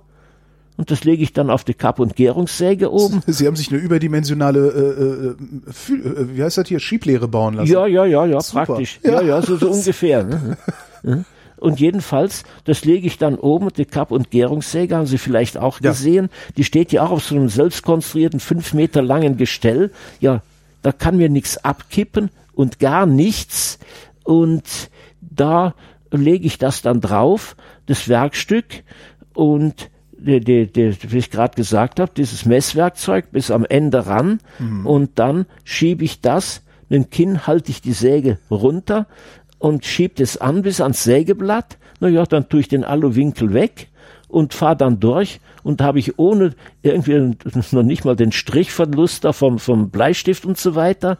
und das lege ich dann auf die Kapp- und Gärungssäge oben. Sie haben sich eine überdimensionale, äh, äh, äh wie heißt das hier, Schieblehre bauen lassen. Ja, ja, ja, ja, Super. praktisch. Ja, ja, ja so, so ungefähr. Ne? Und jedenfalls, das lege ich dann oben, die Kapp- und Gärungssäge, haben Sie vielleicht auch ja. gesehen. Die steht ja auch auf so einem selbstkonstruierten, fünf Meter langen Gestell. Ja, da kann mir nichts abkippen und gar nichts. Und da lege ich das dann drauf, das Werkstück, und die, die, die, wie ich gerade gesagt habe, dieses Messwerkzeug bis am Ende ran mhm. und dann schiebe ich das, mit dem Kinn halte ich die Säge runter und schiebe es an bis ans Sägeblatt. Na ja, dann tue ich den Aluwinkel weg und fahre dann durch und habe ich ohne irgendwie noch nicht mal den Strichverlust da vom, vom Bleistift und so weiter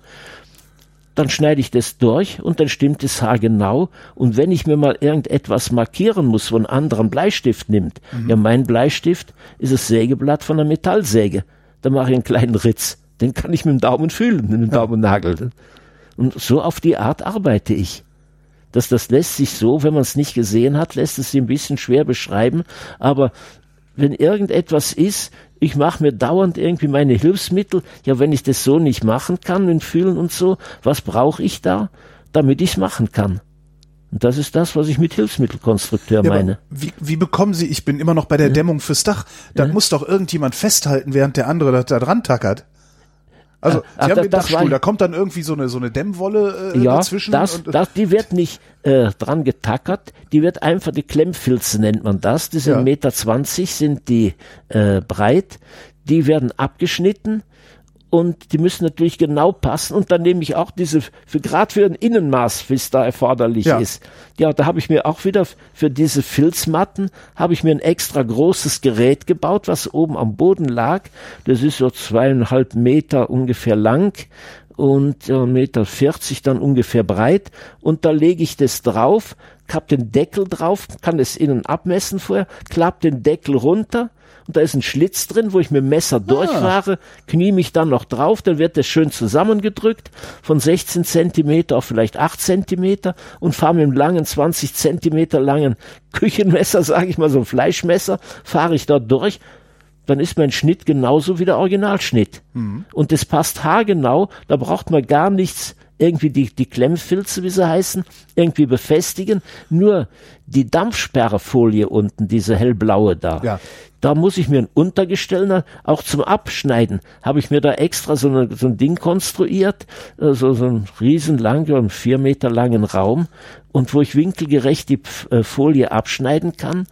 dann schneide ich das durch und dann stimmt es haargenau. Und wenn ich mir mal irgendetwas markieren muss, wo ein anderer Bleistift nimmt, mhm. ja, mein Bleistift ist das Sägeblatt von der Metallsäge. Da mache ich einen kleinen Ritz. Den kann ich mit dem Daumen fühlen, mit dem ja. Daumennagel. Und so auf die Art arbeite ich. Das, das lässt sich so, wenn man es nicht gesehen hat, lässt es sich ein bisschen schwer beschreiben. Aber wenn irgendetwas ist, ich mache mir dauernd irgendwie meine Hilfsmittel. Ja, wenn ich das so nicht machen kann, in Fühlen und so, was brauche ich da, damit ich es machen kann? Und das ist das, was ich mit Hilfsmittelkonstrukteur ja, meine. Wie, wie bekommen Sie, ich bin immer noch bei der ja. Dämmung fürs Dach, da ja. muss doch irgendjemand festhalten, während der andere da, da dran tackert. Also, Sie Ach, haben das, den Dachstuhl, da kommt dann irgendwie so eine, so eine Dämmwolle äh, ja, dazwischen. Das, und, das, die wird nicht äh, dran getackert, die wird einfach, die Klemmfilze nennt man das, die sind ja. Meter zwanzig, sind die äh, breit, die werden abgeschnitten, und die müssen natürlich genau passen und dann nehme ich auch diese für gerade für ein Innenmaß, wie es da erforderlich ja. ist. Ja, da habe ich mir auch wieder für diese Filzmatten habe ich mir ein extra großes Gerät gebaut, was oben am Boden lag. Das ist so zweieinhalb Meter ungefähr lang und äh, Meter vierzig dann ungefähr breit und da lege ich das drauf, hab den Deckel drauf, kann es innen abmessen vorher, klapp den Deckel runter und da ist ein Schlitz drin, wo ich mit dem Messer ah. durchfahre, knie mich dann noch drauf, dann wird das schön zusammengedrückt von 16 Zentimeter auf vielleicht 8 Zentimeter und fahre mit dem langen 20 Zentimeter langen Küchenmesser, sage ich mal so ein Fleischmesser, fahre ich dort durch, dann ist mein Schnitt genauso wie der Originalschnitt. Mhm. Und das passt haargenau, da braucht man gar nichts irgendwie die, die Klemmfilze, wie sie heißen, irgendwie befestigen. Nur die Dampfsperrfolie unten, diese hellblaue da, ja. Da muss ich mir ein Untergestell, auch zum Abschneiden, habe ich mir da extra so, eine, so ein Ding konstruiert, äh, so, so ein riesenlanger, einen vier Meter langen Raum, und wo ich winkelgerecht die äh, Folie abschneiden kann.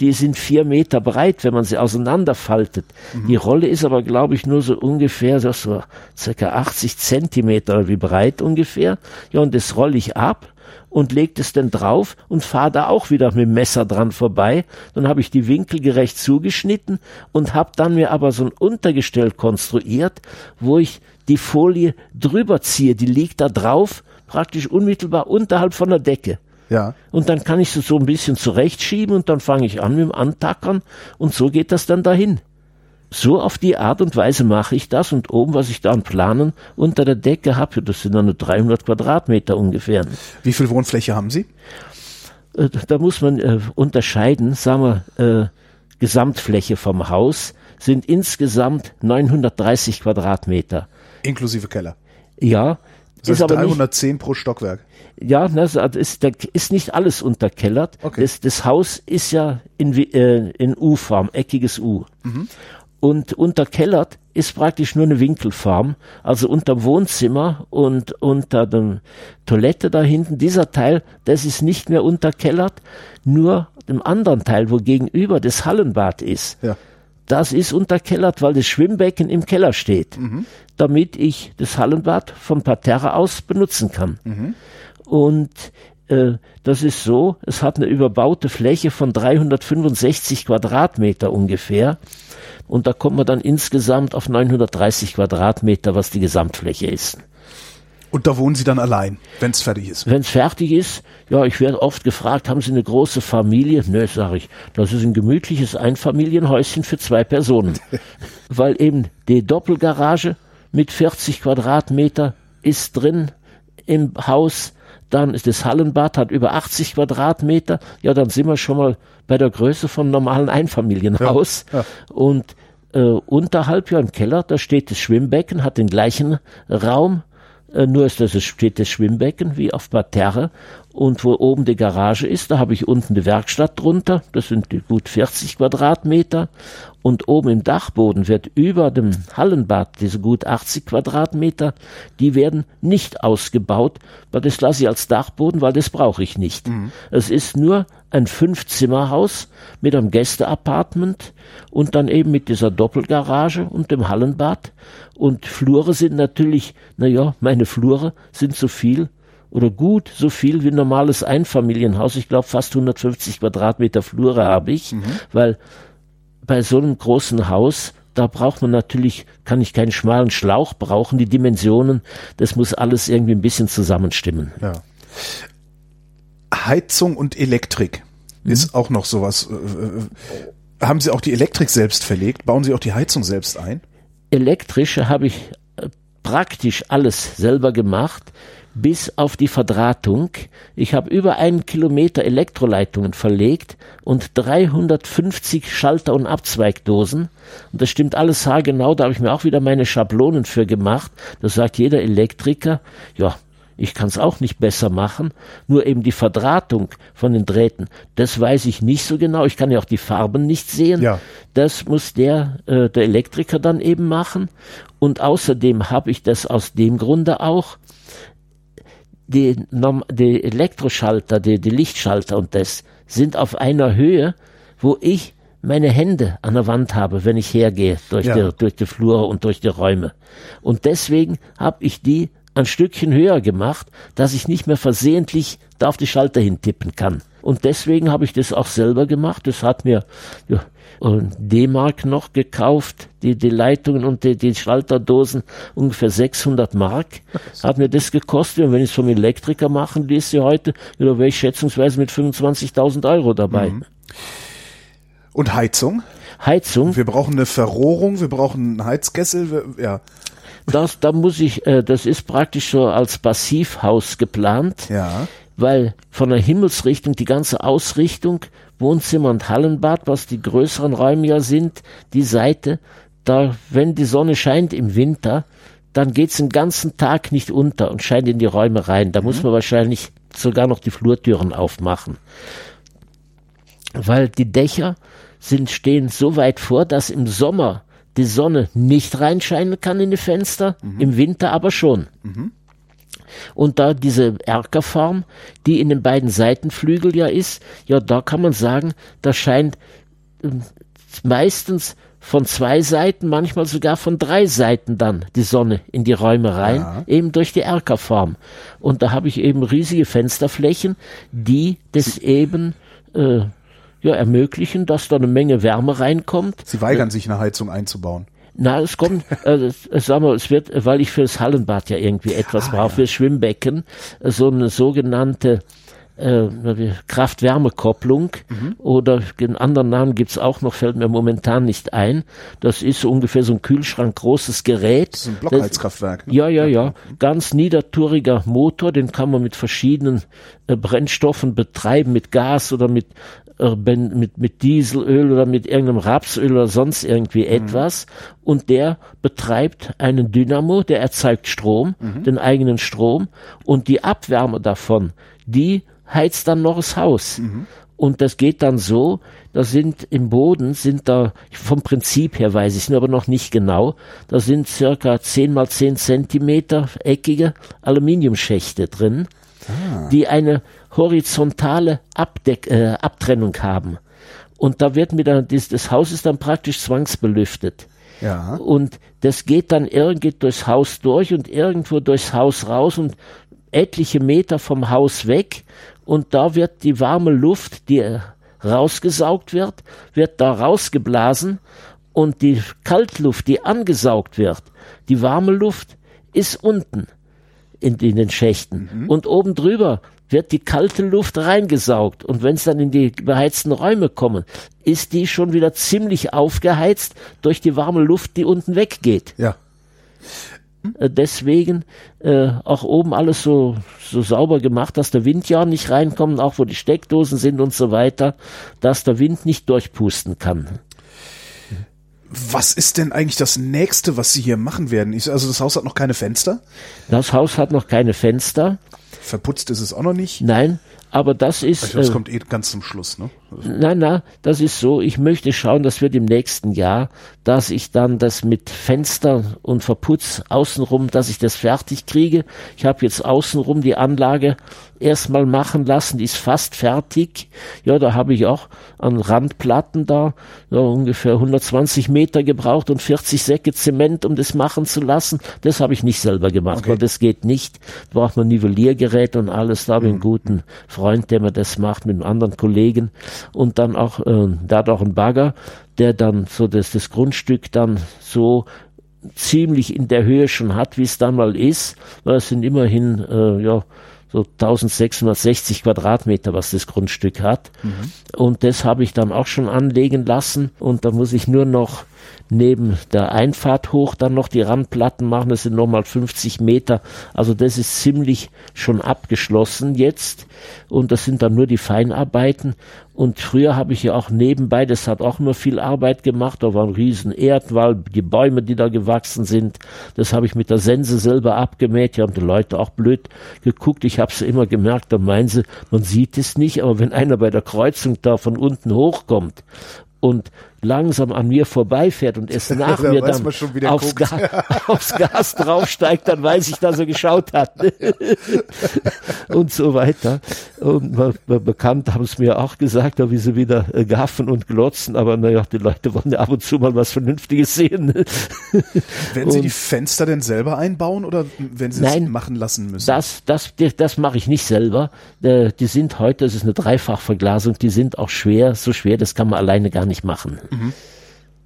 Die sind vier Meter breit, wenn man sie auseinanderfaltet. Mhm. Die Rolle ist aber, glaube ich, nur so ungefähr so, so circa 80 Zentimeter wie breit ungefähr. Ja, und das rolle ich ab und legt es dann drauf und fahre da auch wieder mit dem Messer dran vorbei. Dann habe ich die Winkel gerecht zugeschnitten und habe dann mir aber so ein Untergestell konstruiert, wo ich die Folie drüber ziehe. Die liegt da drauf, praktisch unmittelbar unterhalb von der Decke. Ja. Und dann kann ich sie so ein bisschen zurechtschieben und dann fange ich an mit dem Antackern und so geht das dann dahin so auf die Art und Weise mache ich das und oben, was ich da an Planen unter der Decke habe, das sind dann nur 300 Quadratmeter ungefähr. Wie viel Wohnfläche haben Sie? Äh, da muss man äh, unterscheiden, sagen wir, äh, Gesamtfläche vom Haus sind insgesamt 930 Quadratmeter. Inklusive Keller. Ja, Das heißt ist aber nicht, 310 pro Stockwerk. ja, das ist, da ist nicht alles unterkellert. Okay. Das, das Haus ist ja in, äh, in U-Form, eckiges U. Und unterkellert ist praktisch nur eine Winkelform, also unter Wohnzimmer und unter der Toilette da hinten. Dieser Teil, das ist nicht mehr unterkellert, nur dem anderen Teil, wo gegenüber das Hallenbad ist. Ja. Das ist unterkellert, weil das Schwimmbecken im Keller steht, damit ich das Hallenbad vom Parterre aus benutzen kann. Und äh, das ist so, es hat eine überbaute Fläche von 365 Quadratmeter ungefähr. Und da kommt man dann insgesamt auf 930 Quadratmeter, was die Gesamtfläche ist. Und da wohnen Sie dann allein, wenn es fertig ist. Wenn es fertig ist, ja, ich werde oft gefragt, haben Sie eine große Familie? Nö, sage ich, das ist ein gemütliches Einfamilienhäuschen für zwei Personen. Weil eben die Doppelgarage mit 40 Quadratmeter ist drin im Haus. Dann ist das Hallenbad, hat über 80 Quadratmeter. Ja, dann sind wir schon mal bei der Größe von normalen Einfamilienhaus. Ja, ja. Und äh, unterhalb ja im Keller, da steht das Schwimmbecken, hat den gleichen Raum, äh, nur ist das, es steht das Schwimmbecken wie auf Parterre und wo oben die Garage ist, da habe ich unten die Werkstatt drunter, das sind die gut 40 Quadratmeter. Und oben im Dachboden wird über dem Hallenbad diese gut 80 Quadratmeter, die werden nicht ausgebaut, weil das lasse ich als Dachboden, weil das brauche ich nicht. Es ist nur ein Fünfzimmerhaus mit einem Gästeapartment und dann eben mit dieser Doppelgarage und dem Hallenbad. Und Flure sind natürlich, naja, meine Flure sind so viel oder gut so viel wie ein normales Einfamilienhaus. Ich glaube, fast 150 Quadratmeter Flure habe ich, weil bei so einem großen Haus, da braucht man natürlich, kann ich keinen schmalen Schlauch brauchen, die Dimensionen, das muss alles irgendwie ein bisschen zusammenstimmen. Ja. Heizung und Elektrik ist auch noch sowas. Äh, äh, haben Sie auch die Elektrik selbst verlegt? Bauen Sie auch die Heizung selbst ein? Elektrische habe ich praktisch alles selber gemacht, bis auf die Verdrahtung. Ich habe über einen Kilometer Elektroleitungen verlegt und 350 Schalter- und Abzweigdosen. Und das stimmt alles haargenau, da habe ich mir auch wieder meine Schablonen für gemacht. Da sagt jeder Elektriker, ja, ich kann es auch nicht besser machen, nur eben die Verdrahtung von den Drähten, das weiß ich nicht so genau. Ich kann ja auch die Farben nicht sehen. Ja. Das muss der, äh, der Elektriker dann eben machen. Und außerdem habe ich das aus dem Grunde auch, die, die Elektroschalter, die, die Lichtschalter und das sind auf einer Höhe, wo ich meine Hände an der Wand habe, wenn ich hergehe durch, Ja. die, durch die Flure und durch die Räume. Und deswegen habe ich die ein Stückchen höher gemacht, dass ich nicht mehr versehentlich da auf die Schalter hintippen kann. Und deswegen habe ich das auch selber gemacht. Das hat mir ja, D-Mark noch gekauft, die, die Leitungen und die, die Schalterdosen, ungefähr 600 Mark hat mir das gekostet. Und wenn ich es vom Elektriker machen ließe heute, ja, da wäre ich schätzungsweise mit 25.000 Euro dabei. Und Heizung? Heizung, Wir brauchen eine Verrohrung, wir brauchen einen Heizkessel, wir, ja. Das, da muss ich, äh, das ist praktisch so als Passivhaus geplant. Ja. weil von der Himmelsrichtung die ganze Ausrichtung, Wohnzimmer und Hallenbad, was die größeren Räume ja sind, die Seite, da, wenn die Sonne scheint im Winter, dann geht's den ganzen Tag nicht unter und scheint in die Räume rein. Da muss man wahrscheinlich sogar noch die Flurtüren aufmachen. Weil die Dächer sind, stehen so weit vor, dass im Sommer die Sonne nicht reinscheinen kann in die Fenster, im Winter aber schon. Und da diese Erkerform, die in den beiden Seitenflügel ja ist, ja, da kann man sagen, da scheint ähm, meistens von zwei Seiten, manchmal sogar von drei Seiten dann die Sonne in die Räume rein, Ja. eben durch die Erkerform. Und da habe ich eben riesige Fensterflächen, die das eben äh, ja, ermöglichen, dass da eine Menge Wärme reinkommt. Sie weigern sich, eine Heizung einzubauen. Na, es kommt, äh, es- sagen wir, es wird, weil ich fürs Hallenbad ja irgendwie etwas brauche, fürs Schwimmbecken, äh, so eine sogenannte äh, Kraft-Wärme-Kopplung oder den anderen Namen gibt's auch noch, fällt mir momentan nicht ein. Das ist so ungefähr so ein Kühlschrank großes Gerät. Das ist ein Blockheizkraftwerk. Ne? Ja, ja, ja. Ganz niedertouriger Motor, den kann man mit verschiedenen äh, Brennstoffen betreiben, mit Gas oder mit äh, mit, mit Dieselöl oder mit irgendeinem Rapsöl oder sonst irgendwie mhm. etwas. Und der betreibt einen Dynamo, der erzeugt Strom, mhm. den eigenen Strom. Und die Abwärme davon, die heizt dann noch das Haus. Mhm. Und das geht dann so, da sind im Boden, sind da, vom Prinzip her weiß ich es aber noch nicht genau, da sind circa 10 mal 10 Zentimeter eckige Aluminiumschächte drin, ah. die eine horizontale Abdeck, äh, Abtrennung haben. Und da wird mit der, das, das Haus ist dann praktisch zwangsbelüftet. Ja. Und das geht dann irgendwie durchs Haus durch und irgendwo durchs Haus raus und etliche Meter vom Haus weg und da wird die warme Luft, die rausgesaugt wird, wird da rausgeblasen und die Kaltluft, die angesaugt wird, die warme Luft ist unten in, in den Schächten mhm. und oben drüber wird die kalte Luft reingesaugt und wenn es dann in die beheizten Räume kommen, ist die schon wieder ziemlich aufgeheizt durch die warme Luft, die unten weggeht. Ja. Äh, deswegen äh, auch oben alles so, so sauber gemacht, dass der Wind ja nicht reinkommt, auch wo die Steckdosen sind und so weiter, dass der Wind nicht durchpusten kann. Was ist denn eigentlich das nächste, was Sie hier machen werden? Also das Haus hat noch keine Fenster? Das Haus hat noch keine Fenster. Verputzt ist es auch noch nicht? Nein, aber das ist. Ich glaube, das äh, kommt eh ganz zum Schluss, ne? Nein, nein, das ist so. Ich möchte schauen, dass wir im nächsten Jahr, dass ich dann das mit Fenster und Verputz außenrum, dass ich das fertig kriege. Ich habe jetzt außenrum die Anlage erstmal machen lassen, die ist fast fertig. Ja, da habe ich auch an Randplatten da ja, ungefähr 120 Meter gebraucht und 40 Säcke Zement, um das machen zu lassen. Das habe ich nicht selber gemacht, okay. weil das geht nicht. Da braucht man Nivelliergerät und alles. Da habe ich einen mhm. guten Freund, der mir das macht mit einem anderen Kollegen und dann auch, äh, da hat auch ein Bagger, der dann so das, das Grundstück dann so ziemlich in der Höhe schon hat, wie es dann mal ist, weil es sind immerhin, äh, ja, so 1660 Quadratmeter, was das Grundstück hat. Mhm. Und das habe ich dann auch schon anlegen lassen. Und da muss ich nur noch neben der Einfahrt hoch dann noch die Randplatten machen. Das sind nochmal 50 Meter. Also das ist ziemlich schon abgeschlossen jetzt. Und das sind dann nur die Feinarbeiten. Und früher habe ich ja auch nebenbei, das hat auch immer viel Arbeit gemacht. Da war ein riesen Erdwall, die Bäume, die da gewachsen sind. Das habe ich mit der Sense selber abgemäht. Die haben die Leute auch blöd geguckt. Ich habe es immer gemerkt, da meinen sie, man sieht es nicht. Aber wenn einer bei der Kreuzung da von unten hochkommt und langsam an mir vorbeifährt und es nach mir dann aufs, Ga aufs, Gas draufsteigt, dann weiß ich, dass er geschaut hat. und so weiter. Und bekannt haben es mir auch gesagt, wie sie wieder äh, gaffen und glotzen, aber naja, die Leute wollen ja ab und zu mal was Vernünftiges sehen. Werden Sie die Fenster denn selber einbauen oder wenn Sie es machen lassen müssen? Das, das, das, das mache ich nicht selber. Äh, die sind heute, das ist eine Dreifachverglasung, die sind auch schwer, so schwer, das kann man alleine gar nicht machen. Mhm.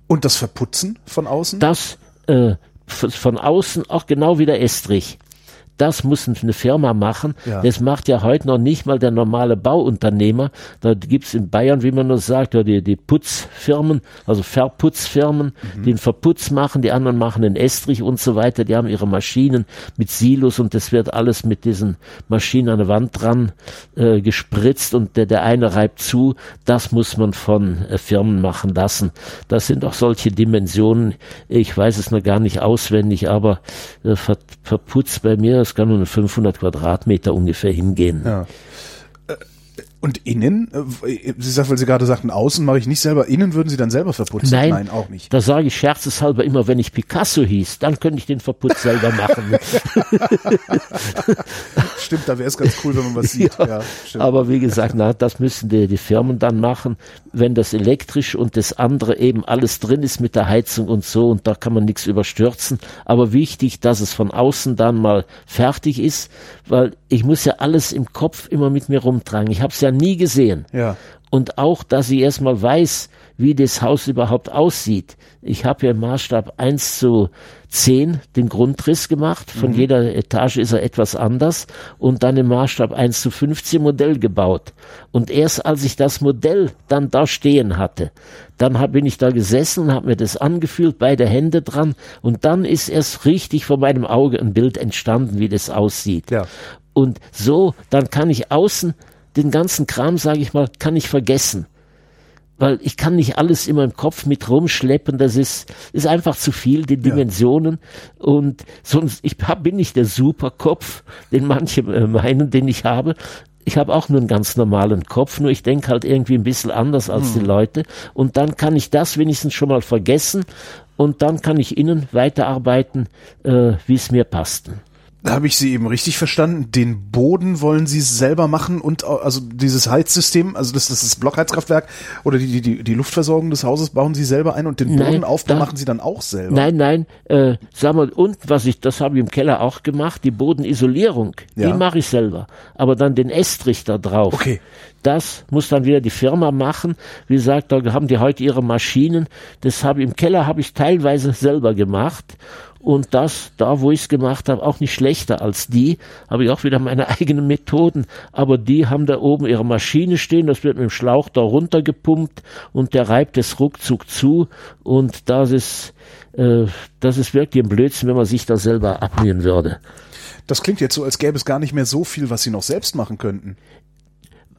Und das Verputzen von außen? Das äh, von außen auch genau wie der Estrich das muss eine Firma machen. Ja. Das macht ja heute noch nicht mal der normale Bauunternehmer. Da gibt's in Bayern, wie man nur sagt, die, die Putzfirmen, also Verputzfirmen, mhm. die den Verputz machen, die anderen machen den Estrich und so weiter. Die haben ihre Maschinen mit Silos und das wird alles mit diesen Maschinen an der Wand dran äh, gespritzt und der, der eine reibt zu. Das muss man von äh, Firmen machen lassen. Das sind auch solche Dimensionen. Ich weiß es noch gar nicht auswendig, aber äh, Ver, Verputz bei mir, das kann nur 500 Quadratmeter ungefähr hingehen. Ja. Und innen, äh, Sie sagen, weil Sie gerade sagten, außen mache ich nicht selber, innen würden Sie dann selber verputzen? Nein, Nein auch nicht. Da sage ich scherzeshalber immer, wenn ich Picasso hieß, dann könnte ich den Verputz selber machen. stimmt, da wäre es ganz cool, wenn man was sieht. Ja, ja aber wie gesagt, na, das müssen die, die Firmen dann machen, wenn das elektrisch und das andere eben alles drin ist mit der Heizung und so und da kann man nichts überstürzen. Aber wichtig, dass es von außen dann mal fertig ist, weil ich muss ja alles im Kopf immer mit mir rumtragen. Ich habe es ja nie gesehen. Ja. Und auch, dass ich erstmal weiß, wie das Haus überhaupt aussieht. Ich habe ja im Maßstab 1 zu 10 den Grundriss gemacht. Von mhm. jeder Etage ist er etwas anders. Und dann im Maßstab 1 zu 15 Modell gebaut. Und erst als ich das Modell dann da stehen hatte, dann hab, bin ich da gesessen und habe mir das angefühlt, beide Hände dran. Und dann ist erst richtig vor meinem Auge ein Bild entstanden, wie das aussieht. Ja. Und so, dann kann ich außen den ganzen Kram, sage ich mal, kann ich vergessen. weil ich kann nicht alles immer im Kopf mit rumschleppen, das ist, ist einfach zu viel, die Dimensionen ja. und sonst, ich hab, bin nicht der Superkopf, den manche äh, meinen, den ich habe, ich habe auch nur einen ganz normalen Kopf, nur ich denke halt irgendwie ein bisschen anders als hm. die Leute. Und dann kann ich das wenigstens schon mal vergessen und dann kann ich innen weiterarbeiten, äh, wie es mir passt. Habe ich Sie eben richtig verstanden? Den Boden wollen Sie selber machen und also dieses Heizsystem, also das, das ist das Blockheizkraftwerk oder die, die, die Luftversorgung des Hauses bauen Sie selber ein und den Bodenaufbau machen Sie dann auch selber? Nein, nein, äh, sag mal, und was ich, das habe ich im Keller auch gemacht, die Bodenisolierung, ja. die mache ich selber. Aber dann den Estrich da drauf. Okay. Das muss dann wieder die Firma machen. Wie gesagt, da haben die heute ihre Maschinen. Das habe ich im Keller habe ich teilweise selber gemacht und das, da wo ich es gemacht habe, auch nicht schlechter als die, habe ich auch wieder meine eigenen Methoden, aber die haben da oben ihre Maschine stehen, das wird mit dem Schlauch da runtergepumpt und der reibt es ruckzuck zu. Und das ist, äh, das ist wirklich ein Blödsinn, wenn man sich da selber abmühen würde. Das klingt jetzt so, als gäbe es gar nicht mehr so viel, was sie noch selbst machen könnten.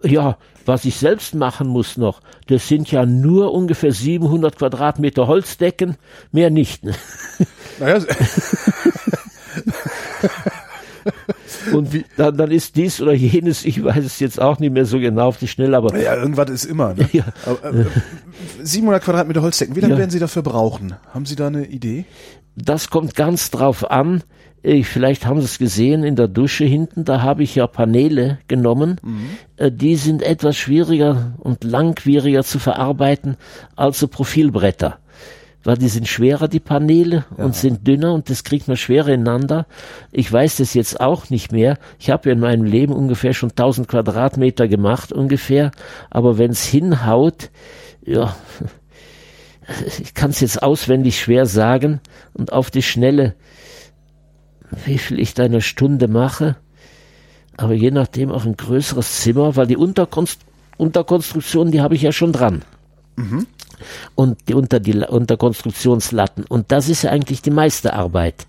Ja, was ich selbst machen muss noch, das sind ja nur ungefähr 700 Quadratmeter Holzdecken, mehr nicht. Ne? Naja. Und wie, dann, dann ist dies oder jenes, ich weiß es jetzt auch nicht mehr so genau auf die Schnelle, aber. Ja, irgendwas ist immer. Ne? Ja. Aber, äh, 700 Quadratmeter Holzdecken, wie lange ja. werden Sie dafür brauchen? Haben Sie da eine Idee? Das kommt ganz drauf an, vielleicht haben Sie es gesehen in der Dusche hinten, da habe ich ja Paneele genommen. Mhm. Äh, die sind etwas schwieriger und langwieriger zu verarbeiten als so Profilbretter. Weil die sind schwerer, die Paneele, ja. und sind dünner und das kriegt man schwerer ineinander. Ich weiß das jetzt auch nicht mehr. Ich habe ja in meinem Leben ungefähr schon 1000 Quadratmeter gemacht, ungefähr. Aber wenn es hinhaut, ja, ich kann es jetzt auswendig schwer sagen und auf die Schnelle wie viel ich da eine Stunde mache, aber je nachdem auch ein größeres Zimmer, weil die Unterkonst Unterkonstruktion, die habe ich ja schon dran. Mhm. Und die unter die Unterkonstruktionslatten. Und das ist ja eigentlich die meiste Arbeit.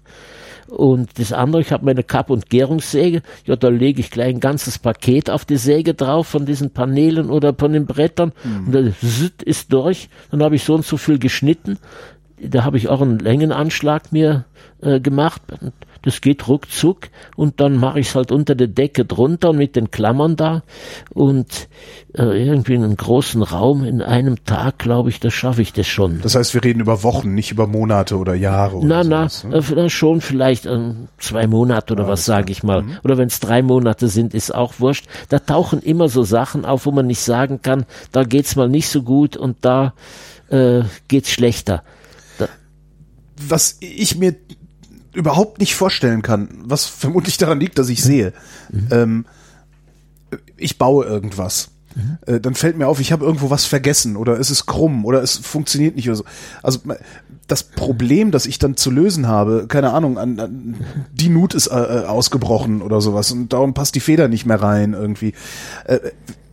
Und das andere, ich habe meine Kapp- und Gärungssäge. Ja, da lege ich gleich ein ganzes Paket auf die Säge drauf von diesen Paneelen oder von den Brettern. Mhm. Und das ist durch. Dann habe ich so und so viel geschnitten. Da habe ich auch einen Längenanschlag mir äh, gemacht. Das geht ruckzuck und dann mache ich es halt unter der Decke drunter mit den Klammern da und äh, irgendwie in einem großen Raum in einem Tag, glaube ich, das schaffe ich das schon. Das heißt, wir reden über Wochen, nicht über Monate oder Jahre oder Na, sowas, na, ne? äh, schon vielleicht äh, zwei Monate oder ja, was sage ich mal. Mhm. Oder wenn es drei Monate sind, ist auch wurscht. Da tauchen immer so Sachen auf, wo man nicht sagen kann, da geht's mal nicht so gut und da äh, geht's schlechter. Was ich mir überhaupt nicht vorstellen kann, was vermutlich daran liegt, dass ich sehe. Mhm. Ähm, ich baue irgendwas. Mhm. Äh, dann fällt mir auf, ich habe irgendwo was vergessen oder es ist krumm oder es funktioniert nicht oder so. Also das Problem, das ich dann zu lösen habe, keine Ahnung, an, an die Nut ist äh, äh, ausgebrochen oder sowas und darum passt die Feder nicht mehr rein irgendwie. Äh,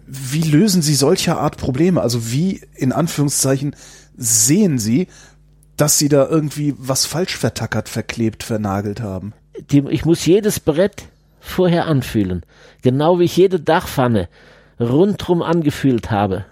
wie lösen Sie solcher Art Probleme? Also wie in Anführungszeichen sehen Sie, dass sie da irgendwie was falsch vertackert, verklebt, vernagelt haben. Die, ich muss jedes Brett vorher anfühlen. Genau wie ich jede Dachpfanne rundrum angefühlt habe.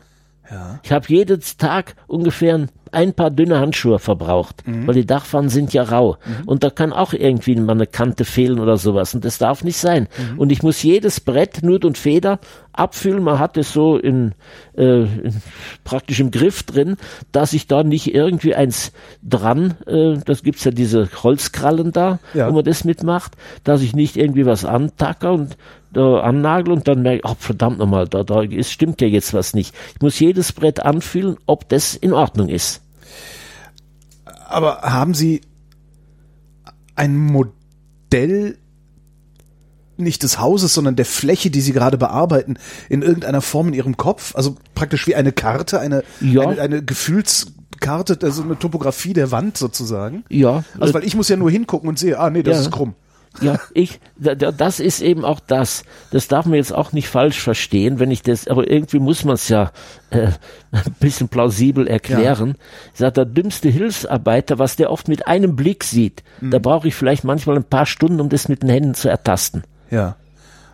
Ja. Ich habe jeden Tag ungefähr ein paar dünne Handschuhe verbraucht, mhm. weil die Dachpfannen sind ja rau. Mhm. Und da kann auch irgendwie mal eine Kante fehlen oder sowas. Und das darf nicht sein. Mhm. Und ich muss jedes Brett, Nut und Feder abfüllen. Man hat es so in, äh, in, praktisch im Griff drin, dass ich da nicht irgendwie eins dran, äh, das gibt's ja diese Holzkrallen da, ja. wo man das mitmacht, dass ich nicht irgendwie was antacke und da annagel und dann merke ich, oh, verdammt nochmal, da, da ist, stimmt ja jetzt was nicht. Ich muss jedes Brett anfühlen, ob das in Ordnung ist. Aber haben Sie ein Modell nicht des Hauses, sondern der Fläche, die Sie gerade bearbeiten, in irgendeiner Form in Ihrem Kopf? Also praktisch wie eine Karte, eine, ja. eine, eine Gefühlskarte, also eine Topografie der Wand sozusagen? Ja. Also weil ich muss ja nur hingucken und sehe, ah nee, das ja. ist krumm. Ja, ich, das ist eben auch das. Das darf man jetzt auch nicht falsch verstehen, wenn ich das, aber irgendwie muss man es ja äh, ein bisschen plausibel erklären. Ja. Ich sage, der dümmste Hilfsarbeiter, was der oft mit einem Blick sieht, mhm. da brauche ich vielleicht manchmal ein paar Stunden, um das mit den Händen zu ertasten. Ja.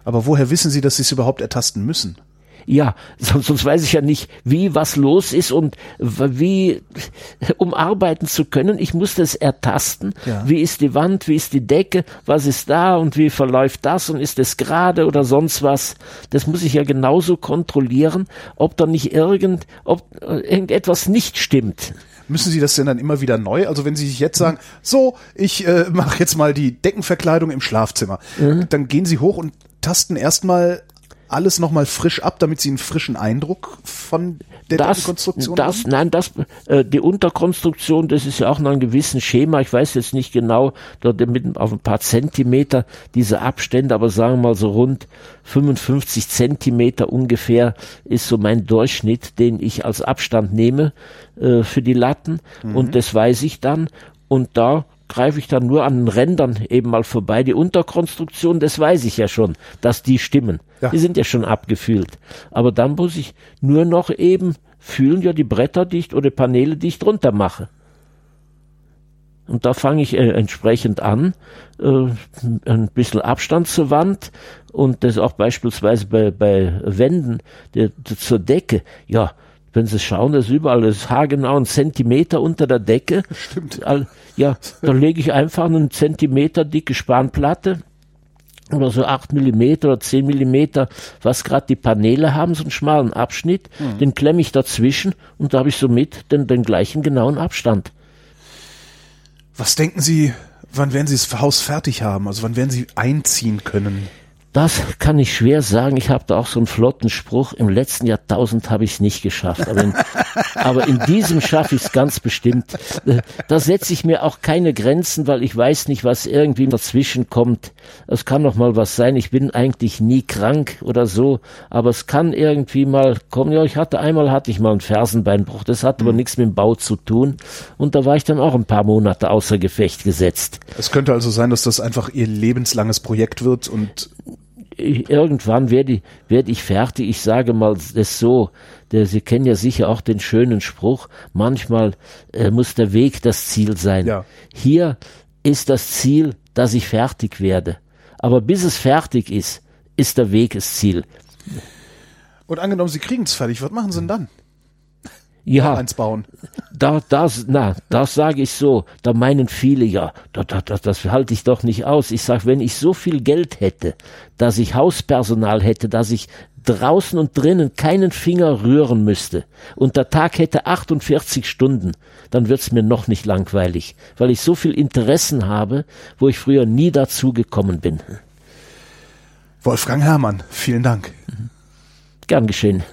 Aber woher wissen Sie, dass Sie es überhaupt ertasten müssen? Ja, sonst, sonst weiß ich ja nicht, wie was los ist und wie, um arbeiten zu können. Ich muss das ertasten. Ja. Wie ist die Wand, wie ist die Decke, was ist da und wie verläuft das und ist es gerade oder sonst was. Das muss ich ja genauso kontrollieren, ob da nicht irgend, ob äh, irgendetwas nicht stimmt. Müssen Sie das denn dann immer wieder neu? Also wenn Sie sich jetzt sagen, so, ich äh, mache jetzt mal die Deckenverkleidung im Schlafzimmer, mhm. dann gehen Sie hoch und tasten erstmal alles nochmal frisch ab, damit Sie einen frischen Eindruck von der das, Konstruktion das, haben? Nein, das, äh, die Unterkonstruktion, das ist ja auch noch ein gewissen Schema. Ich weiß jetzt nicht genau, dort mit auf ein paar Zentimeter diese Abstände, aber sagen wir mal so rund 55 Zentimeter ungefähr ist so mein Durchschnitt, den ich als Abstand nehme äh, für die Latten. Mhm. Und das weiß ich dann. Und da greife ich dann nur an den Rändern eben mal vorbei. Die Unterkonstruktion, das weiß ich ja schon, dass die stimmen. Ja. Die sind ja schon abgefühlt. Aber dann muss ich nur noch eben fühlen, ja, die Bretter dicht oder Paneele dicht runter mache. Und da fange ich äh, entsprechend an, äh, ein bisschen Abstand zur Wand und das auch beispielsweise bei, bei Wänden der, der, zur Decke. Ja, wenn Sie schauen, das ist überall, das ist haargenau ein Zentimeter unter der Decke. Stimmt. Ja, dann lege ich einfach eine Zentimeter dicke Spanplatte oder so acht Millimeter oder zehn Millimeter, was gerade die Paneele haben, so einen schmalen Abschnitt, mhm. den klemme ich dazwischen und da habe ich somit den, den gleichen genauen Abstand. Was denken Sie, wann werden Sie das Haus fertig haben? Also wann werden Sie einziehen können? Das kann ich schwer sagen. Ich habe da auch so einen flotten Spruch. Im letzten Jahrtausend habe ich es nicht geschafft. Aber in, aber in diesem schaffe ich es ganz bestimmt. Äh, da setze ich mir auch keine Grenzen, weil ich weiß nicht, was irgendwie dazwischen kommt. Es kann noch mal was sein. Ich bin eigentlich nie krank oder so. Aber es kann irgendwie mal kommen. Ja, ich hatte einmal hatte ich mal einen Fersenbeinbruch. Das hat aber mhm. nichts mit dem Bau zu tun. Und da war ich dann auch ein paar Monate außer Gefecht gesetzt. Es könnte also sein, dass das einfach Ihr lebenslanges Projekt wird und irgendwann werde ich, werd ich fertig. Ich sage mal das so, der, Sie kennen ja sicher auch den schönen Spruch, manchmal äh, muss der Weg das Ziel sein. Ja. Hier ist das Ziel, dass ich fertig werde. Aber bis es fertig ist, ist der Weg das Ziel. Und angenommen, Sie kriegen es fertig, was machen Sie denn dann? Ja, eins bauen. Da, das, na, das sage ich so. Da meinen viele ja, da, da, da, das halte ich doch nicht aus. Ich sage, wenn ich so viel Geld hätte, dass ich Hauspersonal hätte, dass ich draußen und drinnen keinen Finger rühren müsste und der Tag hätte 48 Stunden, dann wird's mir noch nicht langweilig, weil ich so viel Interessen habe, wo ich früher nie dazu gekommen bin. Wolfgang Herrmann, vielen Dank. Gern geschehen.